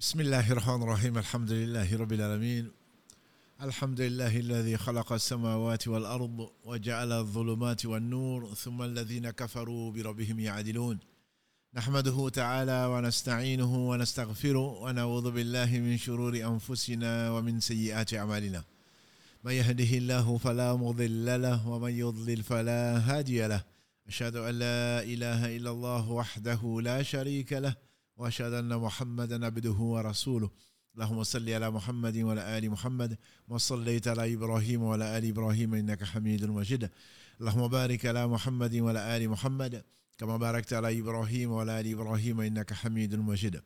بسم الله الرحمن الرحيم الحمد لله رب العالمين الحمد لله الذي خلق السماوات والأرض وجعل الظلمات والنور ثم الذين كفروا بربهم يعدلون نحمده تعالى ونستعينه ونستغفره ونعوذ بالله من شرور أنفسنا ومن سيئات أعمالنا من يهده الله فلا مضل له ومن يضلل فلا هادي له أشهد أن لا إله إلا الله وحده لا شريك له وأشهد أن محمدا عبده ورسوله. اللهم صل على محمد وعلى آل محمد وصليت على إبراهيم وعلى آل إبراهيم إنك حميد مجيد. اللهم بارك على محمد وعلى آل محمد كما باركت على إبراهيم وعلى آل إبراهيم إنك حميد مجيد.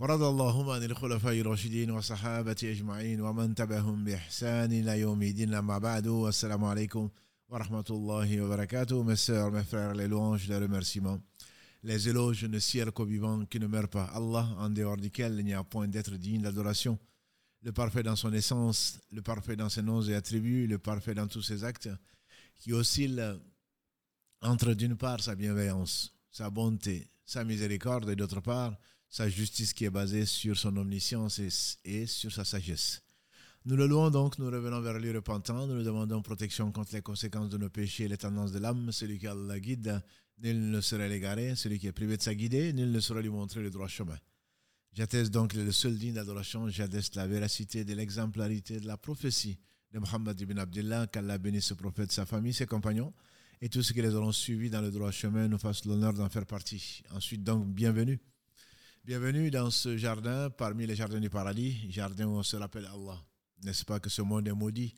ورضى اللهم عن الخلفاء الراشدين والصحابة أجمعين ومن تبعهم بإحسان إلى يوم الدين أما بعد والسلام عليكم ورحمة الله وبركاته. Mes sœurs mes frères les éloges ne ciel qu'au vivant qui ne meurt pas. Allah, en dehors duquel il n'y a point d'être digne d'adoration. Le parfait dans son essence, le parfait dans ses noms et attributs, le parfait dans tous ses actes, qui oscille entre d'une part sa bienveillance, sa bonté, sa miséricorde et d'autre part sa justice qui est basée sur son omniscience et, sur sa sagesse. Nous le louons donc, nous revenons vers lui repentant, nous lui demandons protection contre les conséquences de nos péchés et les tendances de l'âme, celui qui Allah guide, nul ne serait l'égaré, celui qui est privé de sa guidée, nul ne saurait lui montrer le droit chemin. J'atteste donc le seul digne d'adoration, j'atteste la véracité de l'exemplarité de la prophétie de Muhammad ibn Abdullah, qu'Allah bénisse ce prophète, sa famille, ses compagnons, et tous ceux qui les auront suivis dans le droit chemin nous fassent l'honneur d'en faire partie. Ensuite donc, bienvenue. Bienvenue dans ce jardin, parmi les jardins du paradis, jardin où on se rappelle Allah. N'est-ce pas que ce monde est maudit?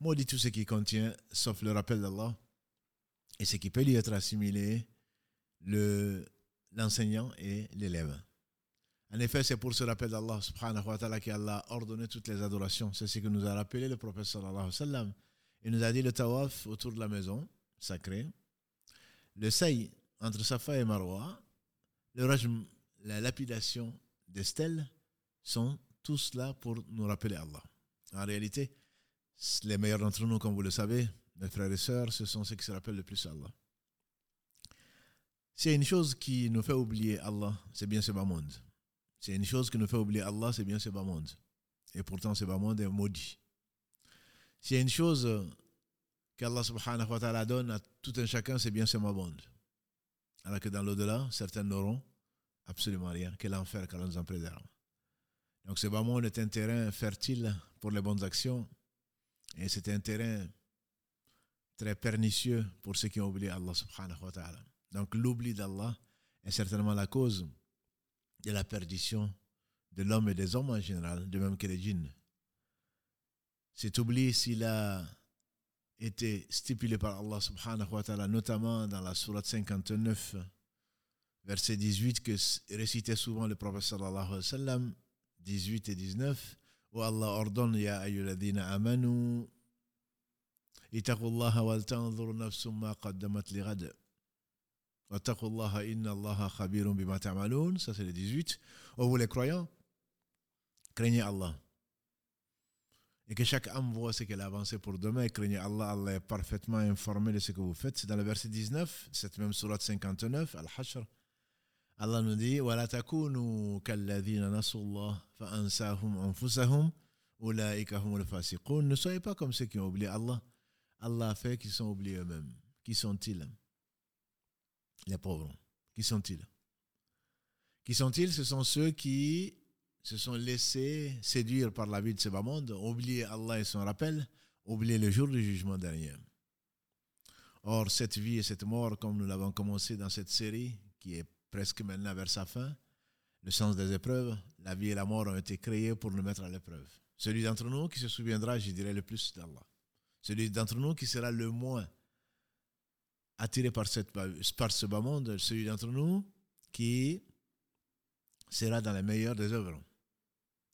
Maudit tout ce qui contient, sauf le rappel d'Allah et ce qui peut lui être assimilé, l'enseignant et l'élève. En effet, c'est pour ce rappel d'Allah subhanahu wa ta'ala qu'Allah a ordonné toutes les adorations. C'est ce que nous a rappelé le prophète sallallahu alayhi wa sallam. Il nous a dit le tawaf autour de la maison sacrée, le saï entre Safa et Marwa, le rajm, la lapidation des stèles sont tous là pour nous rappeler Allah. En réalité, les meilleurs d'entre nous, comme vous le savez, mes frères et sœurs, ce sont ceux qui se rappellent le plus Allah. C'est une chose qui nous fait oublier Allah, c'est bien ce bas monde. C'est une chose qui nous fait oublier Allah, c'est bien ce bas monde. Et pourtant, ce bas monde est maudit. C'est une chose qu'Allah subhanahu wa ta'ala donne à tout un chacun, c'est bien ce bas monde. Alors que dans l'au-delà, certains n'auront absolument rien, que l'enfer, qu'Allah nous en préserve. Donc ce bas monde est un terrain fertile pour les bonnes actions. Et c'est un terrain très pernicieux pour ceux qui ont oublié Allah subhanahu wa ta'ala. Donc l'oubli d'Allah est certainement la cause de la perdition de l'homme et des hommes en général, de même que les djinns. Cet oubli, s'il a été stipulé par Allah subhanahu wa ta'ala, notamment dans la sourate 59, verset 18, que récitait souvent le prophète sallallahu alayhi wa sallam, 18 et 19, où Allah ordonne Ya ayyuladina amanu اتقوا الله ولتنظر نفس ما قدمت لغد واتقوا الله إن الله خبير بما تعملون ça c'est le 18 oh vous les croyants craignez Allah et que chaque âme voit ce qu'elle a avancé pour demain et craignez Allah Allah est parfaitement informé de ce que vous faites c'est dans le verset 19 cette même sourate 59 Al-Hashr Allah nous dit ولا تكونوا كالذين نسوا الله فأنساهم أنفسهم أولئك هم الفاسقون ne soyez pas comme ceux qui ont oublié Allah Allah fait qu'ils sont oubliés eux-mêmes. Qui sont-ils? Les pauvres. Qui sont-ils? Qui sont-ils? Ce sont ceux qui se sont laissés séduire par la vie de ce bas monde, oublier Allah et son rappel, oublier le jour du jugement dernier. Or, cette vie et cette mort, comme nous l'avons commencé dans cette série, qui est presque maintenant vers sa fin, le sens des épreuves, la vie et la mort ont été créés pour nous mettre à l'épreuve. Celui d'entre nous qui se souviendra, je dirais, le plus d'Allah celui d'entre nous qui sera le moins attiré par, cette, par ce bas monde, celui d'entre nous qui sera dans la meilleure des œuvres.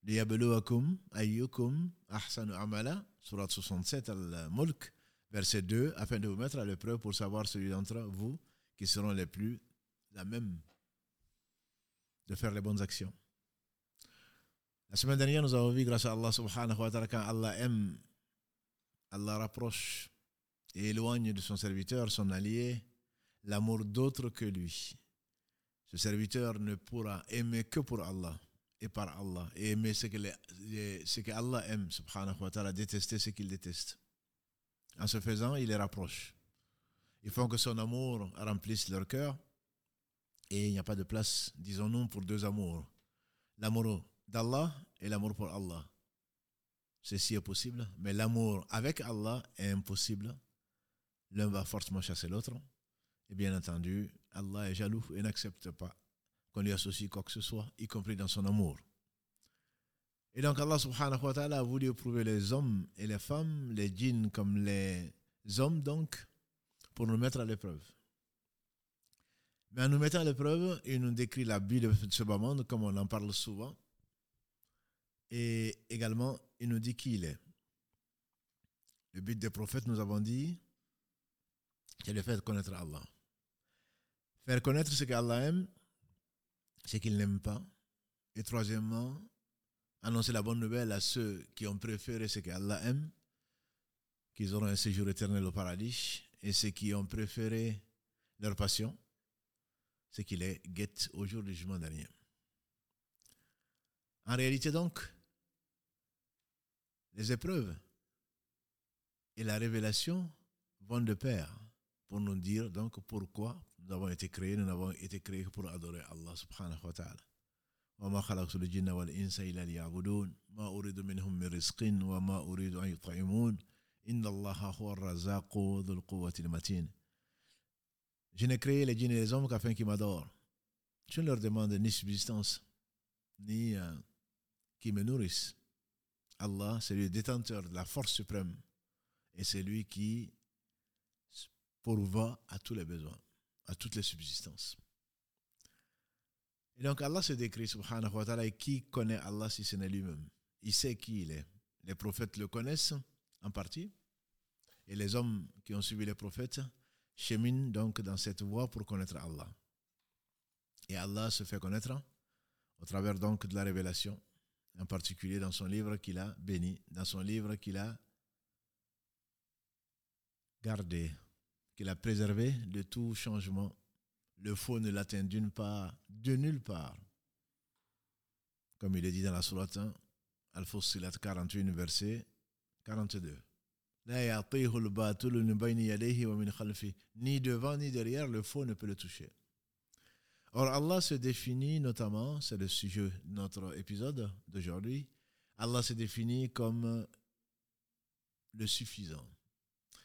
Liyabluwakum ayyukum ahsanu amala, surat 67 al-Mulk, verset 2, afin de vous mettre à l'épreuve pour savoir celui d'entre vous qui seront les plus la même de faire les bonnes actions. La semaine dernière, nous avons vu, grâce à Allah subhanahu wa ta'ala, Allah aime Allah rapproche et éloigne de son serviteur, son allié, l'amour d'autre que lui. Ce serviteur ne pourra aimer que pour Allah. et par Allah. Et aimer ce que, ce Allah aime, subhanahu wa ta'ala, détester ce qu'il déteste. En se faisant, il les rapproche. Ils font que son amour remplisse leur cœur. Et il n'y a pas de place, disons-nous, pour deux amours. L'amour d'Allah et l'amour pour Allah. Ceci est possible, mais l'amour avec Allah est impossible. L'un va fortement chasser l'autre. Et bien entendu, Allah est jaloux et n'accepte pas qu'on lui associe quoi que ce soit, y compris dans son amour. Et donc Allah subhanahu wa ta'ala a voulu éprouver les hommes et les femmes, les djinns comme les hommes donc, pour nous mettre à l'épreuve. Mais en nous mettant à l'épreuve, il nous décrit la vie de ce bas comme on en parle souvent. Et également, il nous dit qui il est. Le but des prophètes, nous avons dit, c'est de connaître Allah. Faire connaître ce qu'Allah aime, ce qu'il n'aime pas. Et troisièmement, annoncer la bonne nouvelle à ceux qui ont préféré ce qu'Allah aime, qu'ils auront un séjour éternel au paradis, et ceux qui ont préféré leur passion, ce qui les guette au jour du jugement dernier. En réalité donc, les épreuves et la révélation vont de pair pour nous dire donc pourquoi nous avons été créés, nous avons été créés pour adorer Allah subhanahu wa ta'ala. وما خلقت الجن والإنس إلا ليعبدون ما أريد منهم من رزق وما أريد أن يطعمون إن الله هو الرزاق ذو القوة المتين Je n'ai créé les djinns et les hommes qu'afin qu'ils m'adorent. Je ne leur demande ni subsistance, ni euh, qu'ils me nourrissent. Allah, c'est le détenteur de la force suprême et c'est lui qui pourvoit à tous les besoins, à toutes les subsistances. Et donc Allah se décrit, subhanahu wa ta'ala, qui connaît Allah si ce n'est lui-même? Il sait qui il est. Les prophètes le connaissent en partie, et les hommes qui ont suivi les prophètes cheminent donc dans cette voie pour connaître Allah. Et Allah se fait connaître au travers donc de la révélation, en particulier dans son livre qu'il a béni, dans son livre qu'il a gardé, qu'il a préservé de tout changement. Le faux ne l'atteint d'une part, de nulle part. Comme il est dit dans la sourate 1, Al-Fussilat 41, verset 42. La ya'tihu al-batilu min bayni yadayhi wa min khalfi. Ni devant ni derrière, le faux ne peut le toucher. Or, Allah se définit notamment, c'est le sujet de notre épisode d'aujourd'hui, Allah se définit comme le suffisant.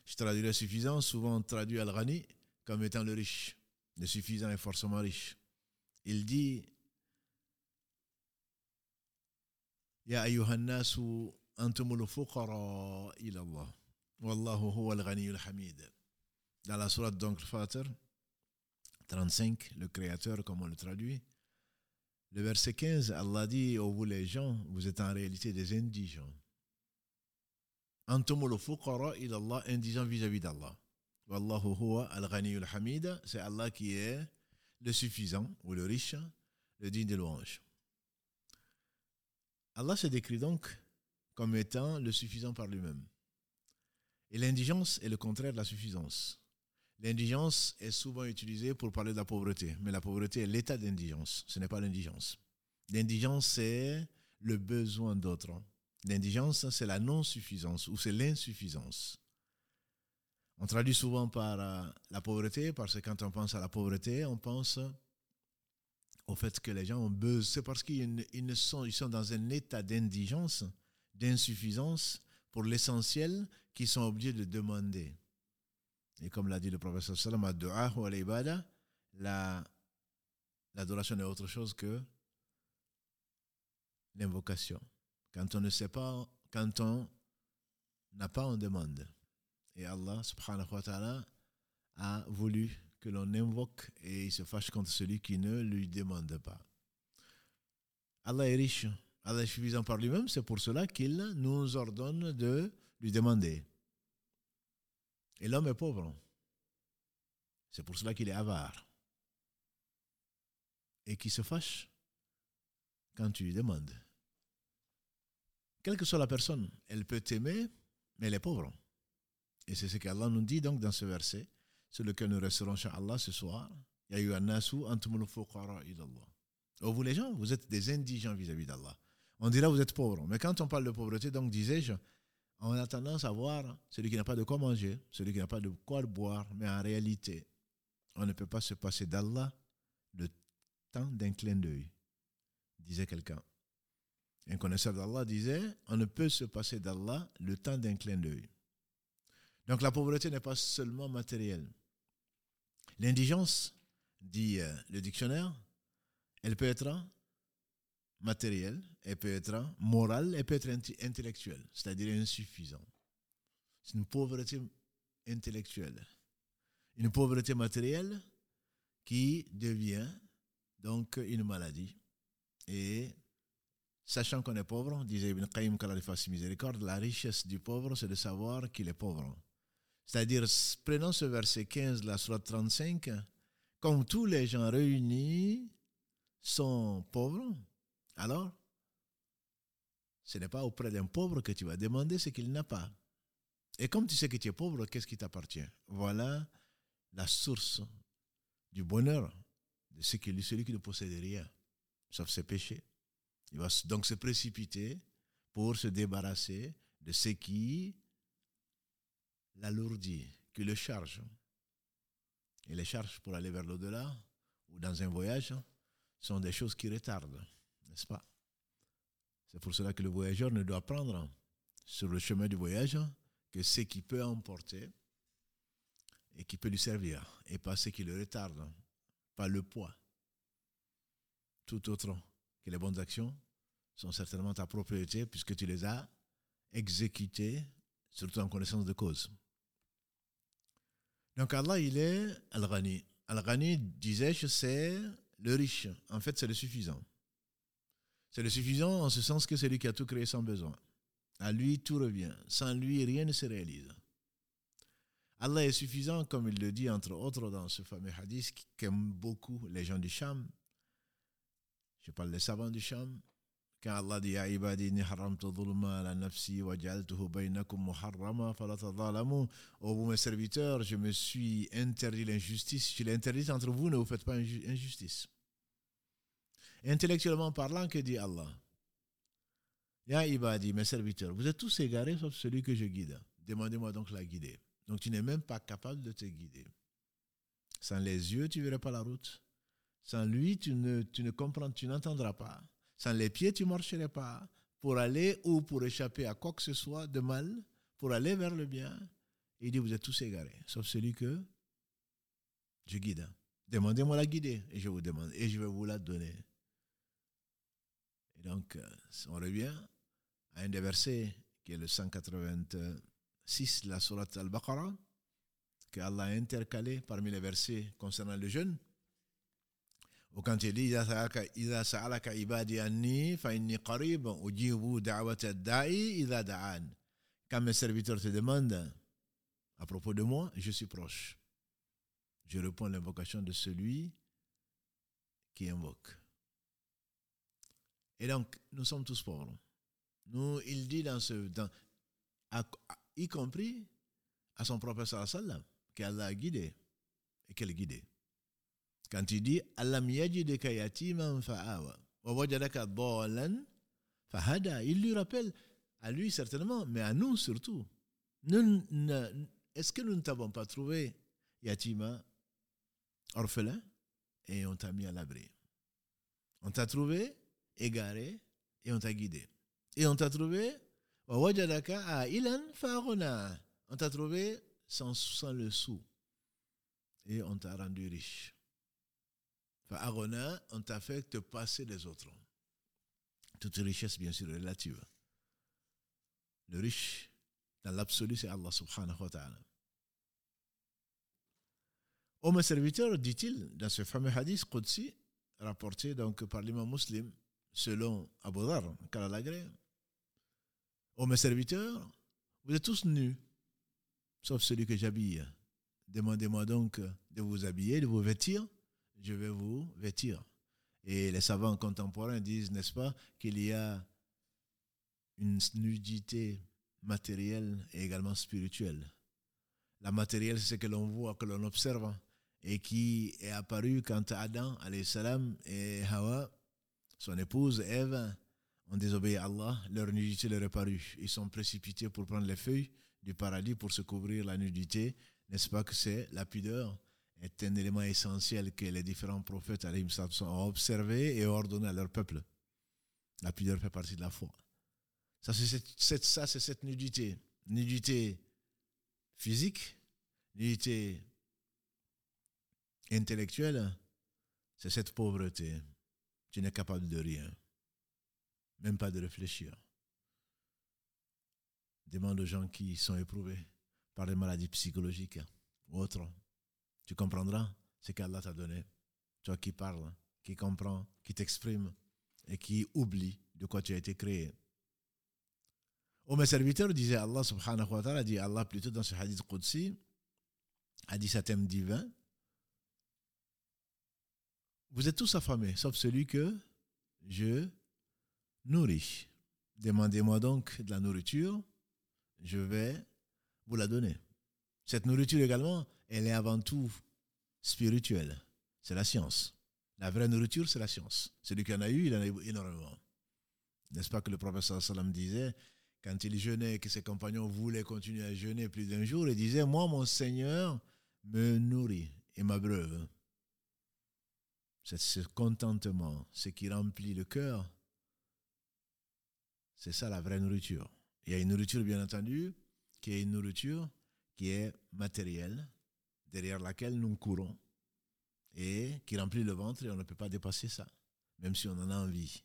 Je traduis le suffisant, souvent traduit Al-Ghani comme étant le riche. Le suffisant est forcément riche. Il dit Ya ayyuhannasu antumul fuqara ila Allah. Huwa al-ghani al-hamid. Dans la sourate donc 35, le créateur comme on le traduit, le verset 15, Allah dit Oh vous les gens, vous êtes en réalité des indigents. Antumul fuqara ila Allah, indigents vis-à-vis d'Allah. Wallahu huwa al-ghani al-hamid, c'est Allah qui est le suffisant ou le riche, le digne de louange. Allah se décrit donc comme étant le suffisant par lui-même. Et l'indigence est le contraire de la suffisance. L'indigence est souvent utilisée pour parler de la pauvreté, mais la pauvreté est l'état d'indigence, ce n'est pas l'indigence. L'indigence, c'est le besoin d'autres. L'indigence, c'est la non-suffisance ou c'est l'insuffisance. On traduit souvent par euh, la pauvreté parce que quand on pense à la pauvreté, on pense au fait que les gens ont besoin. C'est parce qu'ils sont, ils sont dans un état d'indigence, d'insuffisance pour l'essentiel qu'ils sont obligés de demander. Et comme l'a dit le professeur Salam, la l'adoration n'est autre chose que l'invocation. Quand on ne sait pas, quand on n'a pas, on demande. Et Allah subhanahu wa ta'ala a voulu que l'on invoque et il se fâche contre celui qui ne lui demande pas. Allah est riche, Allah est suffisant par lui-même, c'est pour cela qu'il nous ordonne de lui demander. Et l'homme est pauvre. C'est pour cela qu'il est avare. Et qui se fâche quand tu lui demandes. Quelle que soit la personne, elle peut t'aimer, mais elle est pauvre. Et c'est ce qu'Allah nous dit donc dans ce verset, sur lequel nous resterons, Allah ce soir. Oh, vous les gens, vous êtes des indigents vis-à-vis d'Allah. On dira vous êtes pauvres. Mais quand on parle de pauvreté, donc disais-je, on a tendance à voir celui qui n'a pas de quoi manger, celui qui n'a pas de quoi boire, mais en réalité, on ne peut pas se passer d'Allah le temps d'un clin d'œil, disait quelqu'un. Un connaisseur d'Allah disait, on ne peut se passer d'Allah le temps d'un clin d'œil. Donc la pauvreté n'est pas seulement matérielle. L'indigence, dit euh, le dictionnaire, elle peut être matérielle, elle peut être morale, elle peut être intellectuelle, c'est-à-dire insuffisante. C'est une pauvreté intellectuelle. Une pauvreté matérielle qui devient donc une maladie. Et sachant qu'on est pauvre, disait Ibn Qayyim miséricorde, la richesse du pauvre, c'est de savoir qu'il est pauvre. C'est-à-dire, prenons ce verset 15, la sourate 35, comme tous les gens réunis sont pauvres, alors ce n'est pas auprès d'un pauvre que tu vas demander ce qu'il n'a pas. Et comme tu sais que tu es pauvre, qu'est-ce qui t'appartient? Voilà la source du bonheur de celui qui ne possède rien, sauf ses péchés. Il va donc se précipiter pour se débarrasser de ce qui l'alourdit, qui le charge. Et les charges pour aller vers l'au-delà ou dans un voyage sont des choses qui retardent, n'est-ce pas? C'est pour cela que le voyageur ne doit prendre sur le chemin du voyage que ce qui peut emporter et qui peut lui servir, et pas ce qui le retarde, pas le poids. Tout autre que les bonnes actions sont certainement ta propriété puisque tu les as exécutées, surtout en connaissance de cause. Donc Allah, il est Al-Ghani. Al-Ghani, disais-je, c'est le riche. En fait, c'est le suffisant. C'est le suffisant en ce sens que c'est lui qui a tout créé sans besoin. À lui, tout revient. Sans lui, rien ne se réalise. Allah est suffisant, comme il le dit entre autres dans ce fameux hadith qu'aiment beaucoup les gens du Sham. Je parle des savants du Sham. Quand Allah dit Ya ibadi ni haramtu dhulma ala nafsi wa ja'altuhu bainakum muharrama fala tadhalamu. Oh vous mes serviteurs, je me suis interdit l'injustice, je l'ai interdit entre vous, ne vous faites pas injustice. Intellectuellement parlant, que dit Allah? Ya ibadi, mes serviteurs, vous êtes tous égarés sauf celui que je guide. Demandez-moi donc la guider. Donc tu n'es même pas capable de te guider. Sans les yeux, tu ne verras pas la route. Sans lui, tu ne, tu ne comprends, tu n'entendras pas. Sans les pieds, tu ne marcherais pas. Pour aller ou pour échapper à quoi que ce soit de mal, pour aller vers le bien. Il dit, vous êtes tous égarés, sauf celui que je guide. Demandez-moi la guider et je vous demande et je vais vous la donner. Donc, euh, on revient à un des versets qui est le 186, la sourate al-Baqarah, que Allah a intercalé parmi les versets concernant le jeûne. Ou quand il dit anni fa. Quand mes serviteurs te demandent à propos de moi, je suis proche. Je réponds à l'invocation de celui qui invoque. Et donc, nous sommes tous pauvres. Nous, il dit dans ce, dans, y compris à son propre sallam, qu'elle a guidé et qu'elle guidé? Quand il dit Alam yajidaka yatiman fa'awa wa wajadaka il lui rappelle à lui certainement, mais à nous surtout. Est-ce que nous ne t'avons pas trouvé yatima, orphelin, et on t'a mis à l'abri On t'a trouvé égaré et on t'a guidé. Et on t'a trouvé. On t'a trouvé sans, sans le sou. Et on t'a rendu riche. On t'a fait te passer les autres. Toute richesse, bien sûr, relative. Le riche, dans l'absolu, c'est Allah subhanahu wa ta'ala. Ô mes serviteurs, dit-il dans ce fameux hadith Qudsi, rapporté donc par l'imam muslim, selon Abu Dhar, Kalalagré, Ô mes serviteurs, vous êtes tous nus, sauf celui que j'habille. Demandez-moi donc de vous habiller, de vous vêtir je vais vous vêtir. Et les savants contemporains disent, n'est-ce pas, qu'il y a une nudité matérielle et également spirituelle. La matérielle, c'est ce que l'on voit, que l'on observe, et qui est apparu quand Adam, salam, et Hawa son épouse Ève ont désobéi à Allah, leur nudité leur est parue. Ils sont précipités pour prendre les feuilles du paradis pour se couvrir la nudité. N'est-ce pas que c'est la pudeur est un élément essentiel que les différents prophètes ont observé et ordonné à leur peuple? La pudeur fait partie de la foi. Ça, c'est cette, ça, c'est cette nudité. Nudité physique, nudité intellectuelle, c'est cette pauvreté. Tu n'es capable de rien, même pas de réfléchir. Demande aux gens qui sont éprouvés par des maladies psychologiques ou autres. Tu comprendras ce qu'Allah t'a donné. Toi qui parles, qui comprends, qui t'exprime et qui oublie de quoi tu as été créé. Oh, mes serviteurs, disait Allah subhanahu wa ta'ala, dit Allah plutôt dans ce hadith Qudsi, hadith à thème divin, vous êtes tous affamés, sauf celui que je nourris. Demandez-moi donc de la nourriture, je vais vous la donner. Cette nourriture également, elle est avant tout spirituelle. C'est la science. La vraie nourriture, c'est la science. Celui qui en a eu, il en a eu énormément. N'est-ce pas que le prophète sallam disait, quand il jeûnait, que ses compagnons voulaient continuer à jeûner plus d'un jour, il disait, moi, mon Seigneur me nourrit et m'abreuve. C'est ce contentement, ce qui remplit le cœur. C'est ça la vraie nourriture. Il y a une nourriture, bien entendu, qui est une nourriture qui est matérielle, derrière laquelle nous courons, et qui remplit le ventre, et on ne peut pas dépasser ça, même si on en a envie.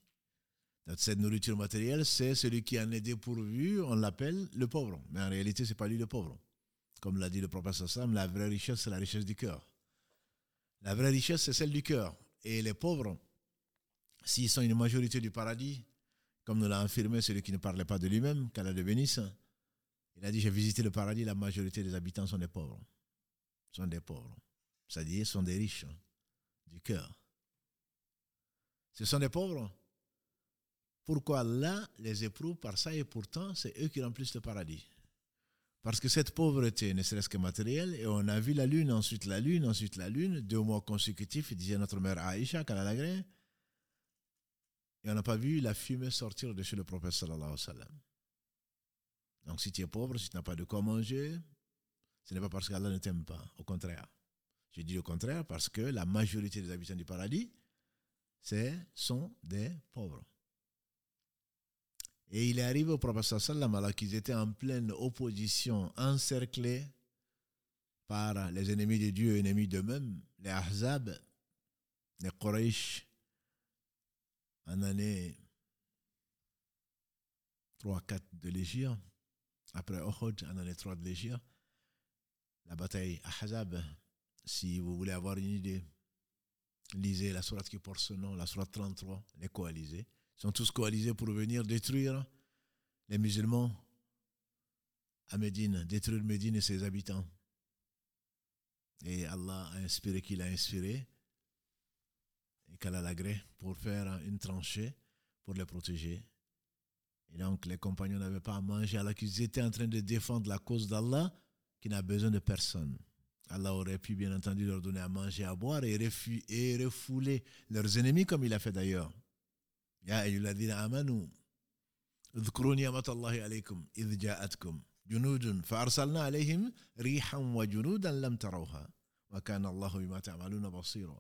Cette nourriture matérielle, c'est celui qui en est dépourvu, on l'appelle le pauvre. Mais en réalité, ce n'est pas lui le pauvre. Comme l'a dit le professeur Sam, la vraie richesse, c'est la richesse du cœur. La vraie richesse, c'est celle du cœur. Et les pauvres, s'ils sont une majorité du paradis, comme nous l'a affirmé celui qui ne parlait pas de lui-même, qu'Allah le bénisse, il a dit, j'ai visité le paradis, la majorité des habitants sont des pauvres. Sont des pauvres. C'est-à-dire, sont des riches hein, du cœur. Ce sont des pauvres pourquoi Allah les éprouve par ça et pourtant c'est eux qui remplissent le paradis? Parce que cette pauvreté ne serait-ce que matérielle et on a vu la lune, ensuite la lune, ensuite la lune, deux mois consécutifs, disait notre mère Aïcha, Kalalagré, et on n'a pas vu la fumée sortir de chez le prophète sallallahu alayhi wa sallam. Donc si tu es pauvre, si tu n'as pas de quoi manger, ce n'est pas parce qu'Allah ne t'aime pas, au contraire. Je dis au contraire parce que la majorité des habitants du paradis, sont des pauvres. Et il est arrivé au prophète sallam alors qu'ils étaient en pleine opposition, encerclés par les ennemis de Dieu ennemis d'eux-mêmes, les Ahzab, les Quraysh, en année 3-4 de l'Égypte, après Uhud, en année 3 de l'Égypte, la bataille Ahzab, si vous voulez avoir une idée, lisez la sourate qui porte ce nom, la sourate 33, les coalisés sont tous coalisés pour venir détruire les musulmans à Médine, détruire Médine et ses habitants. Et Allah a inspiré qu'il a inspiré et qu'Allah l'a pour faire une tranchée pour les protéger. Et donc les compagnons n'avaient pas à manger alors qu'ils étaient en train de défendre la cause d'Allah qui n'a besoin de personne. Allah aurait pu bien entendu leur donner à manger, à boire et refouler leurs ennemis comme il a fait d'ailleurs. يا أيها الذين آمنوا اذكروا نعمة الله عليكم إذ جاءتكم جنود فأرسلنا عليهم ريحا وجنودا لم تروها وكان الله بما تعملون بصيرا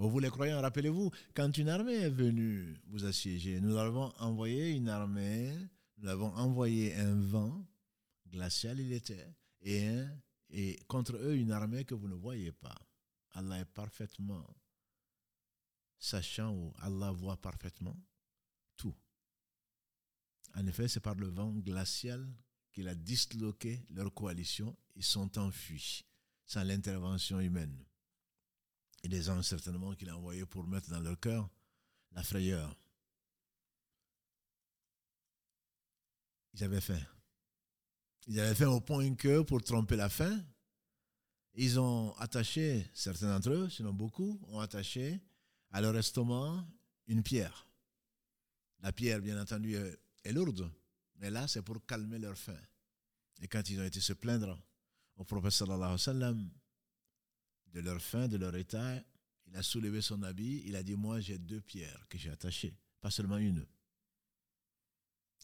Vous les croyants, rappelez-vous, quand une armée est venue vous assiéger, nous avons envoyé une armée, nous avons envoyé un vent glacial, il était, et, un, et contre eux une armée que vous ne voyez pas. Allah est parfaitement sachant où Allah voit parfaitement tout. En effet, c'est par le vent glacial qu'il a disloqué leur coalition. Ils sont enfuis sans l'intervention humaine. Et des anges certainement qu'il a envoyés pour mettre dans leur cœur la frayeur. Ils avaient faim. Ils avaient faim au point que, pour tromper la faim, ils ont attaché, certains d'entre eux, sinon beaucoup, ont attaché à leur estomac une pierre. La pierre, bien entendu, est lourde, mais là, c'est pour calmer leur faim. Et quand ils ont été se plaindre au prophète sallallahu alayhi sallam de leur faim, de leur état, il a soulevé son habit, il a dit, moi j'ai deux pierres que j'ai attachées, pas seulement une.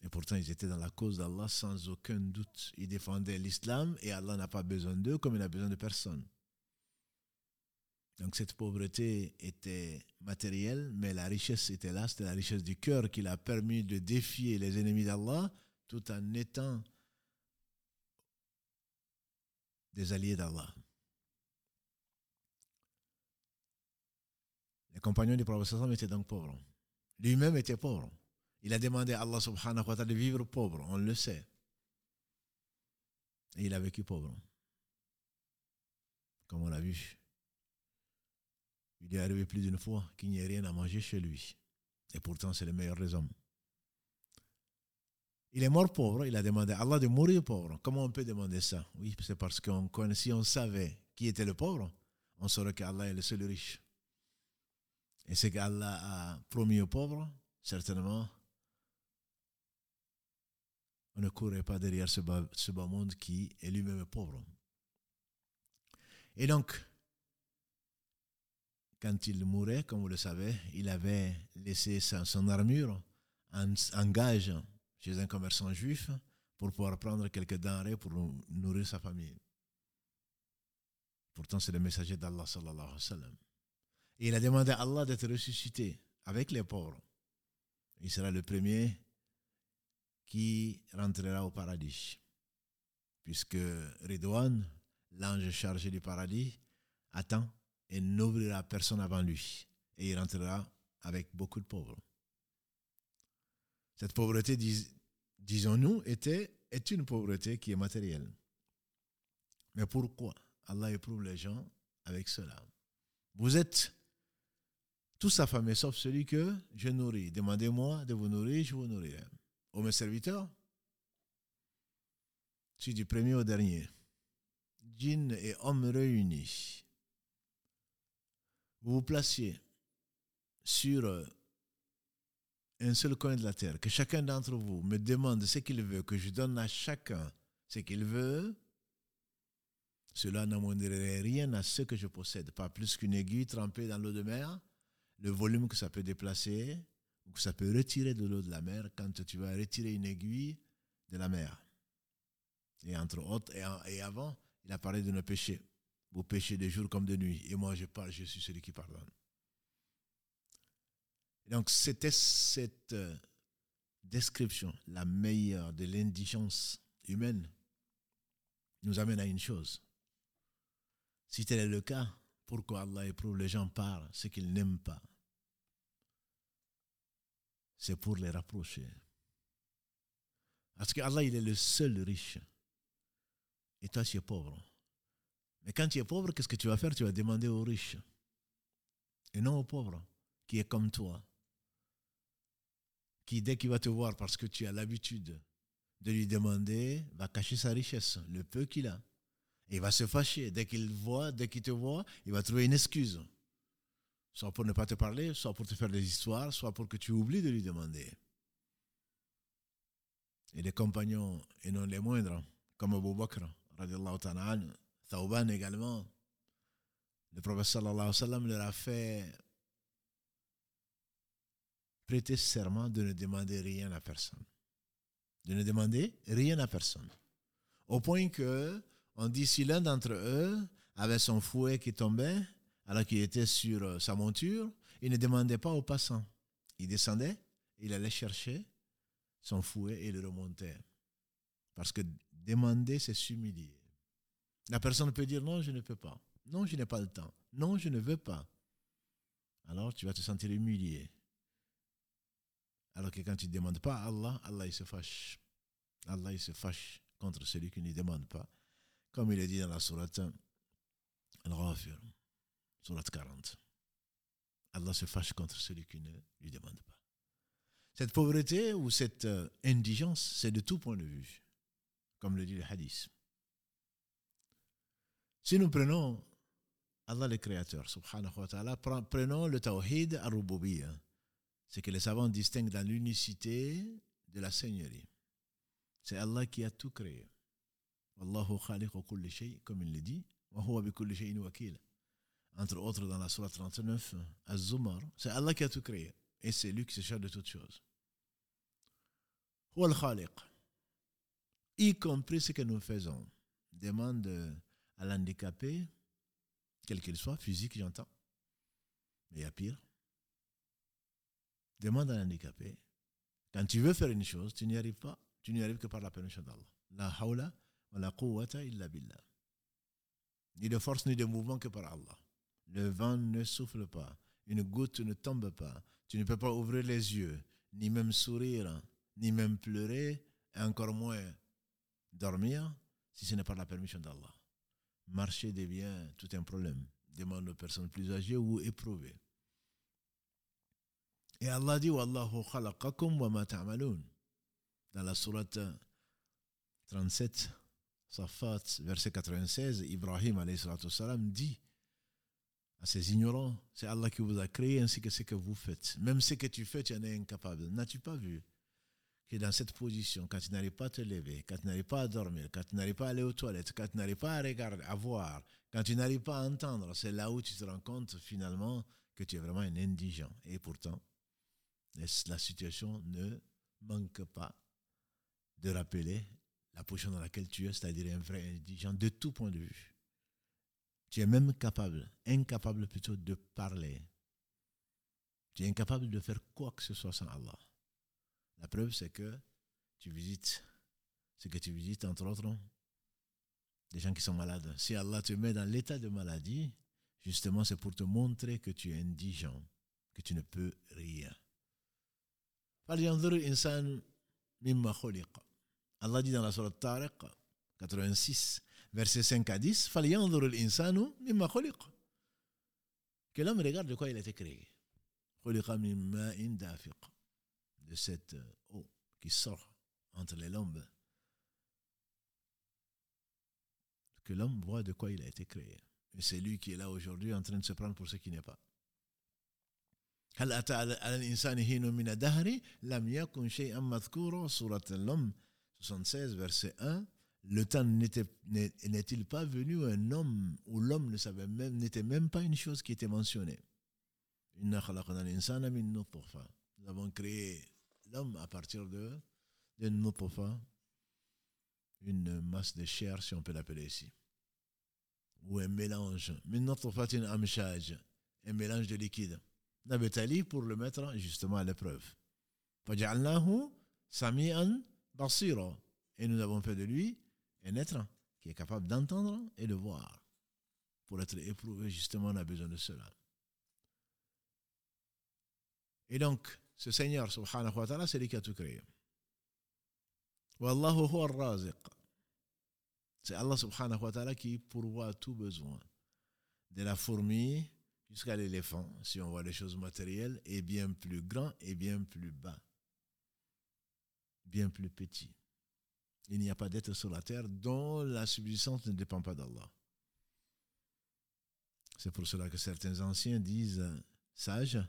Et pourtant, ils étaient dans la cause d'Allah sans aucun doute. Ils défendaient l'islam et Allah n'a pas besoin d'eux comme il n'a besoin de personne. Donc cette pauvreté était matérielle, mais la richesse était là, c'était la richesse du cœur qui l'a permis de défier les ennemis d'Allah tout en étant des alliés d'Allah. Les compagnons du prophète étaient donc pauvres. Lui-même était pauvre. Il a demandé à Allah subhanahu wa ta'ala de vivre pauvre, on le sait. Et il a vécu pauvre. Comme on l'a vu. Il est arrivé plus d'une fois qu'il n'y ait rien à manger chez lui. Et pourtant, c'est le meilleur des hommes. Il est mort pauvre, il a demandé à Allah de mourir pauvre. Comment on peut demander ça? Oui, c'est parce qu'on si on savait qui était le pauvre, on saurait qu'Allah est le seul riche. Et ce qu'Allah a promis aux pauvres, certainement, on ne courrait pas derrière ce bas monde qui est lui-même pauvre. Et donc, quand il mourait, comme vous le savez, il avait laissé son armure en, gage chez un commerçant juif pour pouvoir prendre quelques denrées pour nourrir sa famille. Pourtant, c'est le messager d'Allah sallallahu alayhi wa il a demandé à Allah d'être ressuscité avec les pauvres. Il sera le premier qui rentrera au paradis. Puisque Ridwan, l'ange chargé du paradis, attend et n'ouvrira personne avant lui. Et il rentrera avec beaucoup de pauvres. Cette pauvreté, disons-nous, était, est une pauvreté qui est matérielle. Mais pourquoi Allah éprouve les gens avec cela? Vous êtes tous affamés, sauf celui que je nourris. Demandez-moi de vous nourrir, je vous nourrirai. Ô mes serviteurs, suis du premier au dernier, djinns et hommes réunis, vous vous placiez sur euh, un seul coin de la terre, que chacun d'entre vous me demande ce qu'il veut, que je donne à chacun ce qu'il veut, cela n'amoindrirait rien à ce que je possède, pas plus qu'une aiguille trempée dans l'eau de mer, le volume que ça peut déplacer, ou que ça peut retirer de l'eau de la mer quand tu vas retirer une aiguille de la mer. Et entre autres, et, avant, il a parlé de nos péchés. Vous péchez de jour comme de nuit. Et moi, je parle, je suis celui qui pardonne. donc, c'était cette euh, description, la meilleure de l'indigence humaine, nous amène à une chose. Si tel est le cas, pourquoi Allah éprouve les gens par ce qu'ils n'aiment pas? C'est pour les rapprocher. Parce qu'Allah, il est le seul riche. Et toi, tu es pauvre. Mais quand tu es pauvre, qu'est-ce que tu vas faire? Tu vas demander aux riches. Et non aux pauvres, qui est comme toi. Qui, dès qu'il va te voir, parce que tu as l'habitude de lui demander, va cacher sa richesse, le peu qu'il a. Et il va se fâcher. Dès qu'il voit, dès qu'il te voit, il va trouver une excuse. Soit pour ne pas te parler, soit pour te faire des histoires, soit pour que tu oublies de lui demander. Et les compagnons, et non les moindres, comme Abu Bakr, radiallahu ta'ala, Tauban également, le prophète sallallahu alayhi wa sallam leur a fait prêter serment de ne demander rien à personne. De ne demander rien à personne. Au point que, on dit, si l'un d'entre eux avait son fouet qui tombait, alors qu'il était sur euh, sa monture, il ne demandait pas aux passants. Il descendait, il allait chercher son fouet et le remontait. Parce que demander, c'est s'humilier. La personne peut dire non, je ne peux pas. Non, je n'ai pas le temps. Non, je ne veux pas. Alors tu vas te sentir humilié. Alors que quand tu ne demandes pas à Allah, Allah il se fâche. Allah il se fâche contre celui qui ne demande pas. Comme il est dit dans la sourate Al-Ghafir, sourate 40. Allah se fâche contre celui qui ne lui demande pas. Cette pauvreté ou cette euh, indigence, c'est de tout point de vue, comme le dit le hadith. Si nous prenons Allah le Créateur, subhanahu wa ta'ala, prenons le tawhid al-rububiyya, c'est que les savants distinguent dans l'unicité de la Seigneurie. C'est Allah qui a tout créé. Wallahu khaliqu kulli shay, comme il le dit, wa huwa bi kulli shay'in wakil. entre autres dans la Surah 39, Az-Zumar, c'est Allah qui a tout créé. Et c'est lui qui se charge de toutes choses. Y compris ce que nous faisons. Demande à l'handicapé, quel qu'il soit, physique, j'entends. Mais il y a pire. Demande à l'handicapé. Quand tu veux faire une chose, tu n'y arrives pas. Tu n'y arrives que par la permission d'Allah. La hawla wa la quwwata illa billah. Ni de force ni de mouvement que par Allah. Le vent ne souffle pas. Une goutte ne tombe pas. Tu ne peux pas ouvrir les yeux, ni même sourire, ni même pleurer, et encore moins dormir, si ce n'est pas la permission d'Allah. Marcher devient tout un problème. Demande aux personnes plus âgées ou éprouvées. Et Allah dit Wallahu khalaqakum wa ma ta'malun. Dans la sourate 37, Safat, verset 96, Ibrahim salam dit à ces ignorants, c'est Allah qui vous a créé ainsi que ce que vous faites. Même ce que tu fais, tu en es incapable. N'as-tu pas vu que dans cette position, quand tu n'arrives pas à te lever, quand tu n'arrives pas à dormir, quand tu n'arrives pas à aller aux toilettes, quand tu n'arrives pas à regarder, à voir, quand tu n'arrives pas à entendre, c'est là où tu te rends compte finalement que tu es vraiment un indigent. Et pourtant, la situation ne manque pas de rappeler la position dans laquelle tu es, c'est-à-dire un vrai indigent de tout point de vue. Tu es même capable, incapable plutôt de parler. Tu es incapable de faire quoi que ce soit sans Allah. La preuve, c'est que tu visites ce que tu visites, entre autres, des gens qui sont malades. Si Allah te met dans l'état de maladie, justement, c'est pour te montrer que tu es indigent, que tu ne peux rien. Allah dit dans la Surah Tariq 86, verset 5 à 10, que l'homme regarde de quoi il a été créé De cette eau qui sort entre les lombes. Que l'homme voit de quoi il a été créé. Et c'est lui qui est là aujourd'hui en train de se prendre pour ce qui n'est pas. هل أتى على الإنسان حين من الدهر لم يكن شيئا مذكورا سورة l'homme 76 verset 1 le temps n'est-il pas venu un homme où l'homme ne savait même n'était même pas une chose qui était mentionnée nous avons créé l'homme à partir de d'une une masse de chair si on peut l'appeler ici ou un mélange un mélange de liquide pour le mettre justement à l'épreuve. Et nous avons fait de lui un être qui est capable d'entendre et de voir. Pour être éprouvé, justement, on a besoin de cela. Et donc, ce Seigneur, subhanahu wa ta'ala, c'est lui qui a tout créé. Wallahu huwa C'est Allah subhanahu wa ta'ala qui pourvoit tout besoin. De la fourmi jusqu'à l'éléphant, si on voit les choses matérielles, est bien plus grand et bien plus bas, bien plus petit. Il n'y a pas d'être sur la terre dont la subsistance ne dépend pas d'Allah. C'est pour cela que certains anciens disent, sages,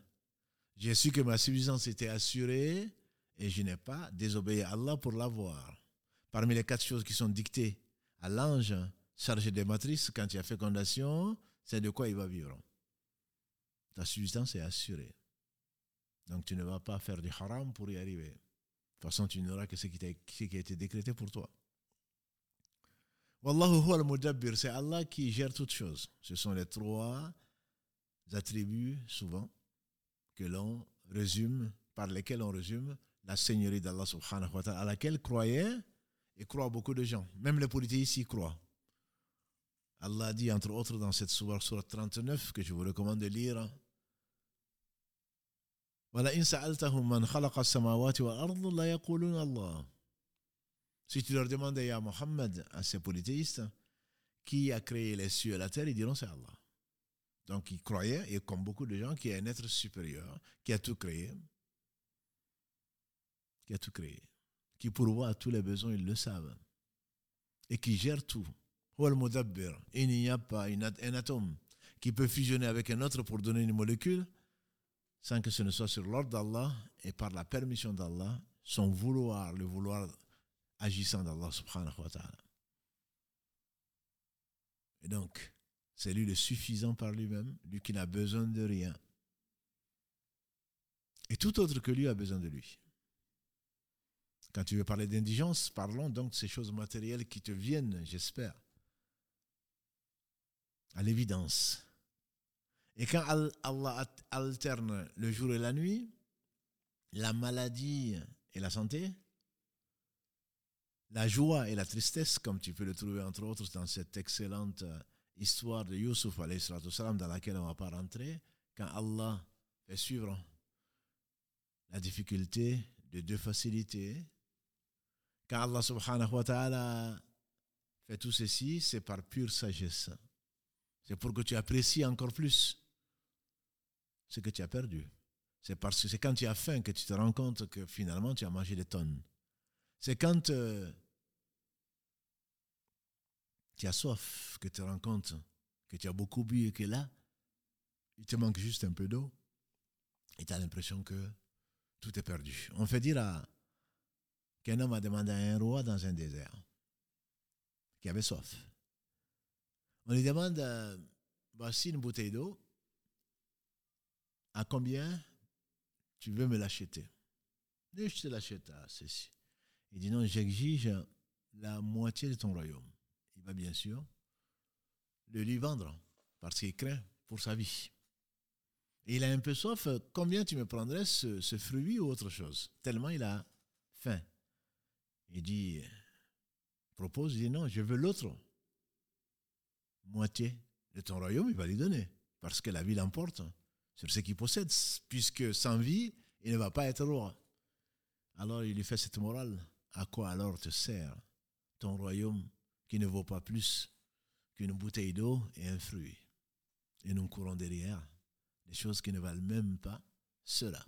j'ai su que ma subsistance était assurée et je n'ai pas désobéi à Allah pour l'avoir. Parmi les quatre choses qui sont dictées à l'ange chargé des matrices, quand il y a fécondation, c'est de quoi il va vivre ta subsistance est assurée. Donc tu ne vas pas faire du haram pour y arriver. De toute façon, tu n'auras que ce qui, a, été décrété pour toi. Wallahu huwa al c'est Allah qui gère toutes choses. Ce sont les trois attributs, souvent, que l'on résume, par lesquels on résume la seigneurie d'Allah subhanahu wa ta'ala, à laquelle croyaient et croient beaucoup de gens. Même les politiques ici croient. Allah dit, entre autres, dans cette sourate, sourate 39, que je vous recommande de lire, si tu leur demandes à Mohammed, à ces polythéistes, qui a créé les cieux et la terre, ils diront c'est Allah. Donc ils croyaient, et comme beaucoup de gens, qu'il y a un être supérieur qui a tout créé, qui a tout créé, qui pourvoit à tous les besoins, ils le savent, et qui gère tout. Il n'y a pas un atome qui peut fusionner avec un autre pour donner une molécule sans que ce ne soit sur l'ordre d'Allah et par la permission d'Allah, son vouloir, le vouloir agissant d'Allah subhanahu wa ta'ala. Et donc, C'est lui le suffisant par lui-même, lui qui n'a besoin de rien. Et tout autre que lui a besoin de lui. Quand tu veux parler d'indigence, parlons donc de ces choses matérielles qui te viennent, j'espère, à l'évidence. Et quand Allah alterne le jour et la nuit, la maladie et la santé, la joie et la tristesse, comme tu peux le trouver entre autres dans cette excellente histoire de Yusuf, dans laquelle on ne va pas rentrer, quand Allah fait suivre la difficulté de deux facilités, quand Allah subhanahu wa ta'ala fait tout ceci, c'est par pure sagesse. C'est pour que tu apprécies encore plus ce que tu as perdu. C'est parce que c'est quand tu as faim que tu te rends compte que finalement tu as mangé des tonnes. C'est quand euh, tu as soif que tu te rends compte que tu as beaucoup bu et que là, il te manque juste un peu d'eau et tu as l'impression que tout est perdu. On fait dire qu'un homme a demandé à un roi dans un désert qui avait soif. On lui demande, euh, voici une bouteille d'eau, à combien tu veux me l'acheter? Je te l'achète à ceci. Il dit non, j'exige la moitié de ton royaume. Il va bien sûr le lui vendre parce qu'il craint pour sa vie. Il a un peu soif. Combien tu me prendrais ce, ce fruit ou autre chose? Tellement il a faim. Il dit, propose, il dit non, je veux l'autre. Moitié de ton royaume, il va lui donner. Parce que la vie l'emporte sur ce qu'il possède. Puisque sans vie, il ne va pas être roi. Alors il lui fait cette morale. À quoi alors te sert ton royaume qui ne vaut pas plus qu'une bouteille d'eau et un fruit Et nous courons derrière des choses qui ne valent même pas cela.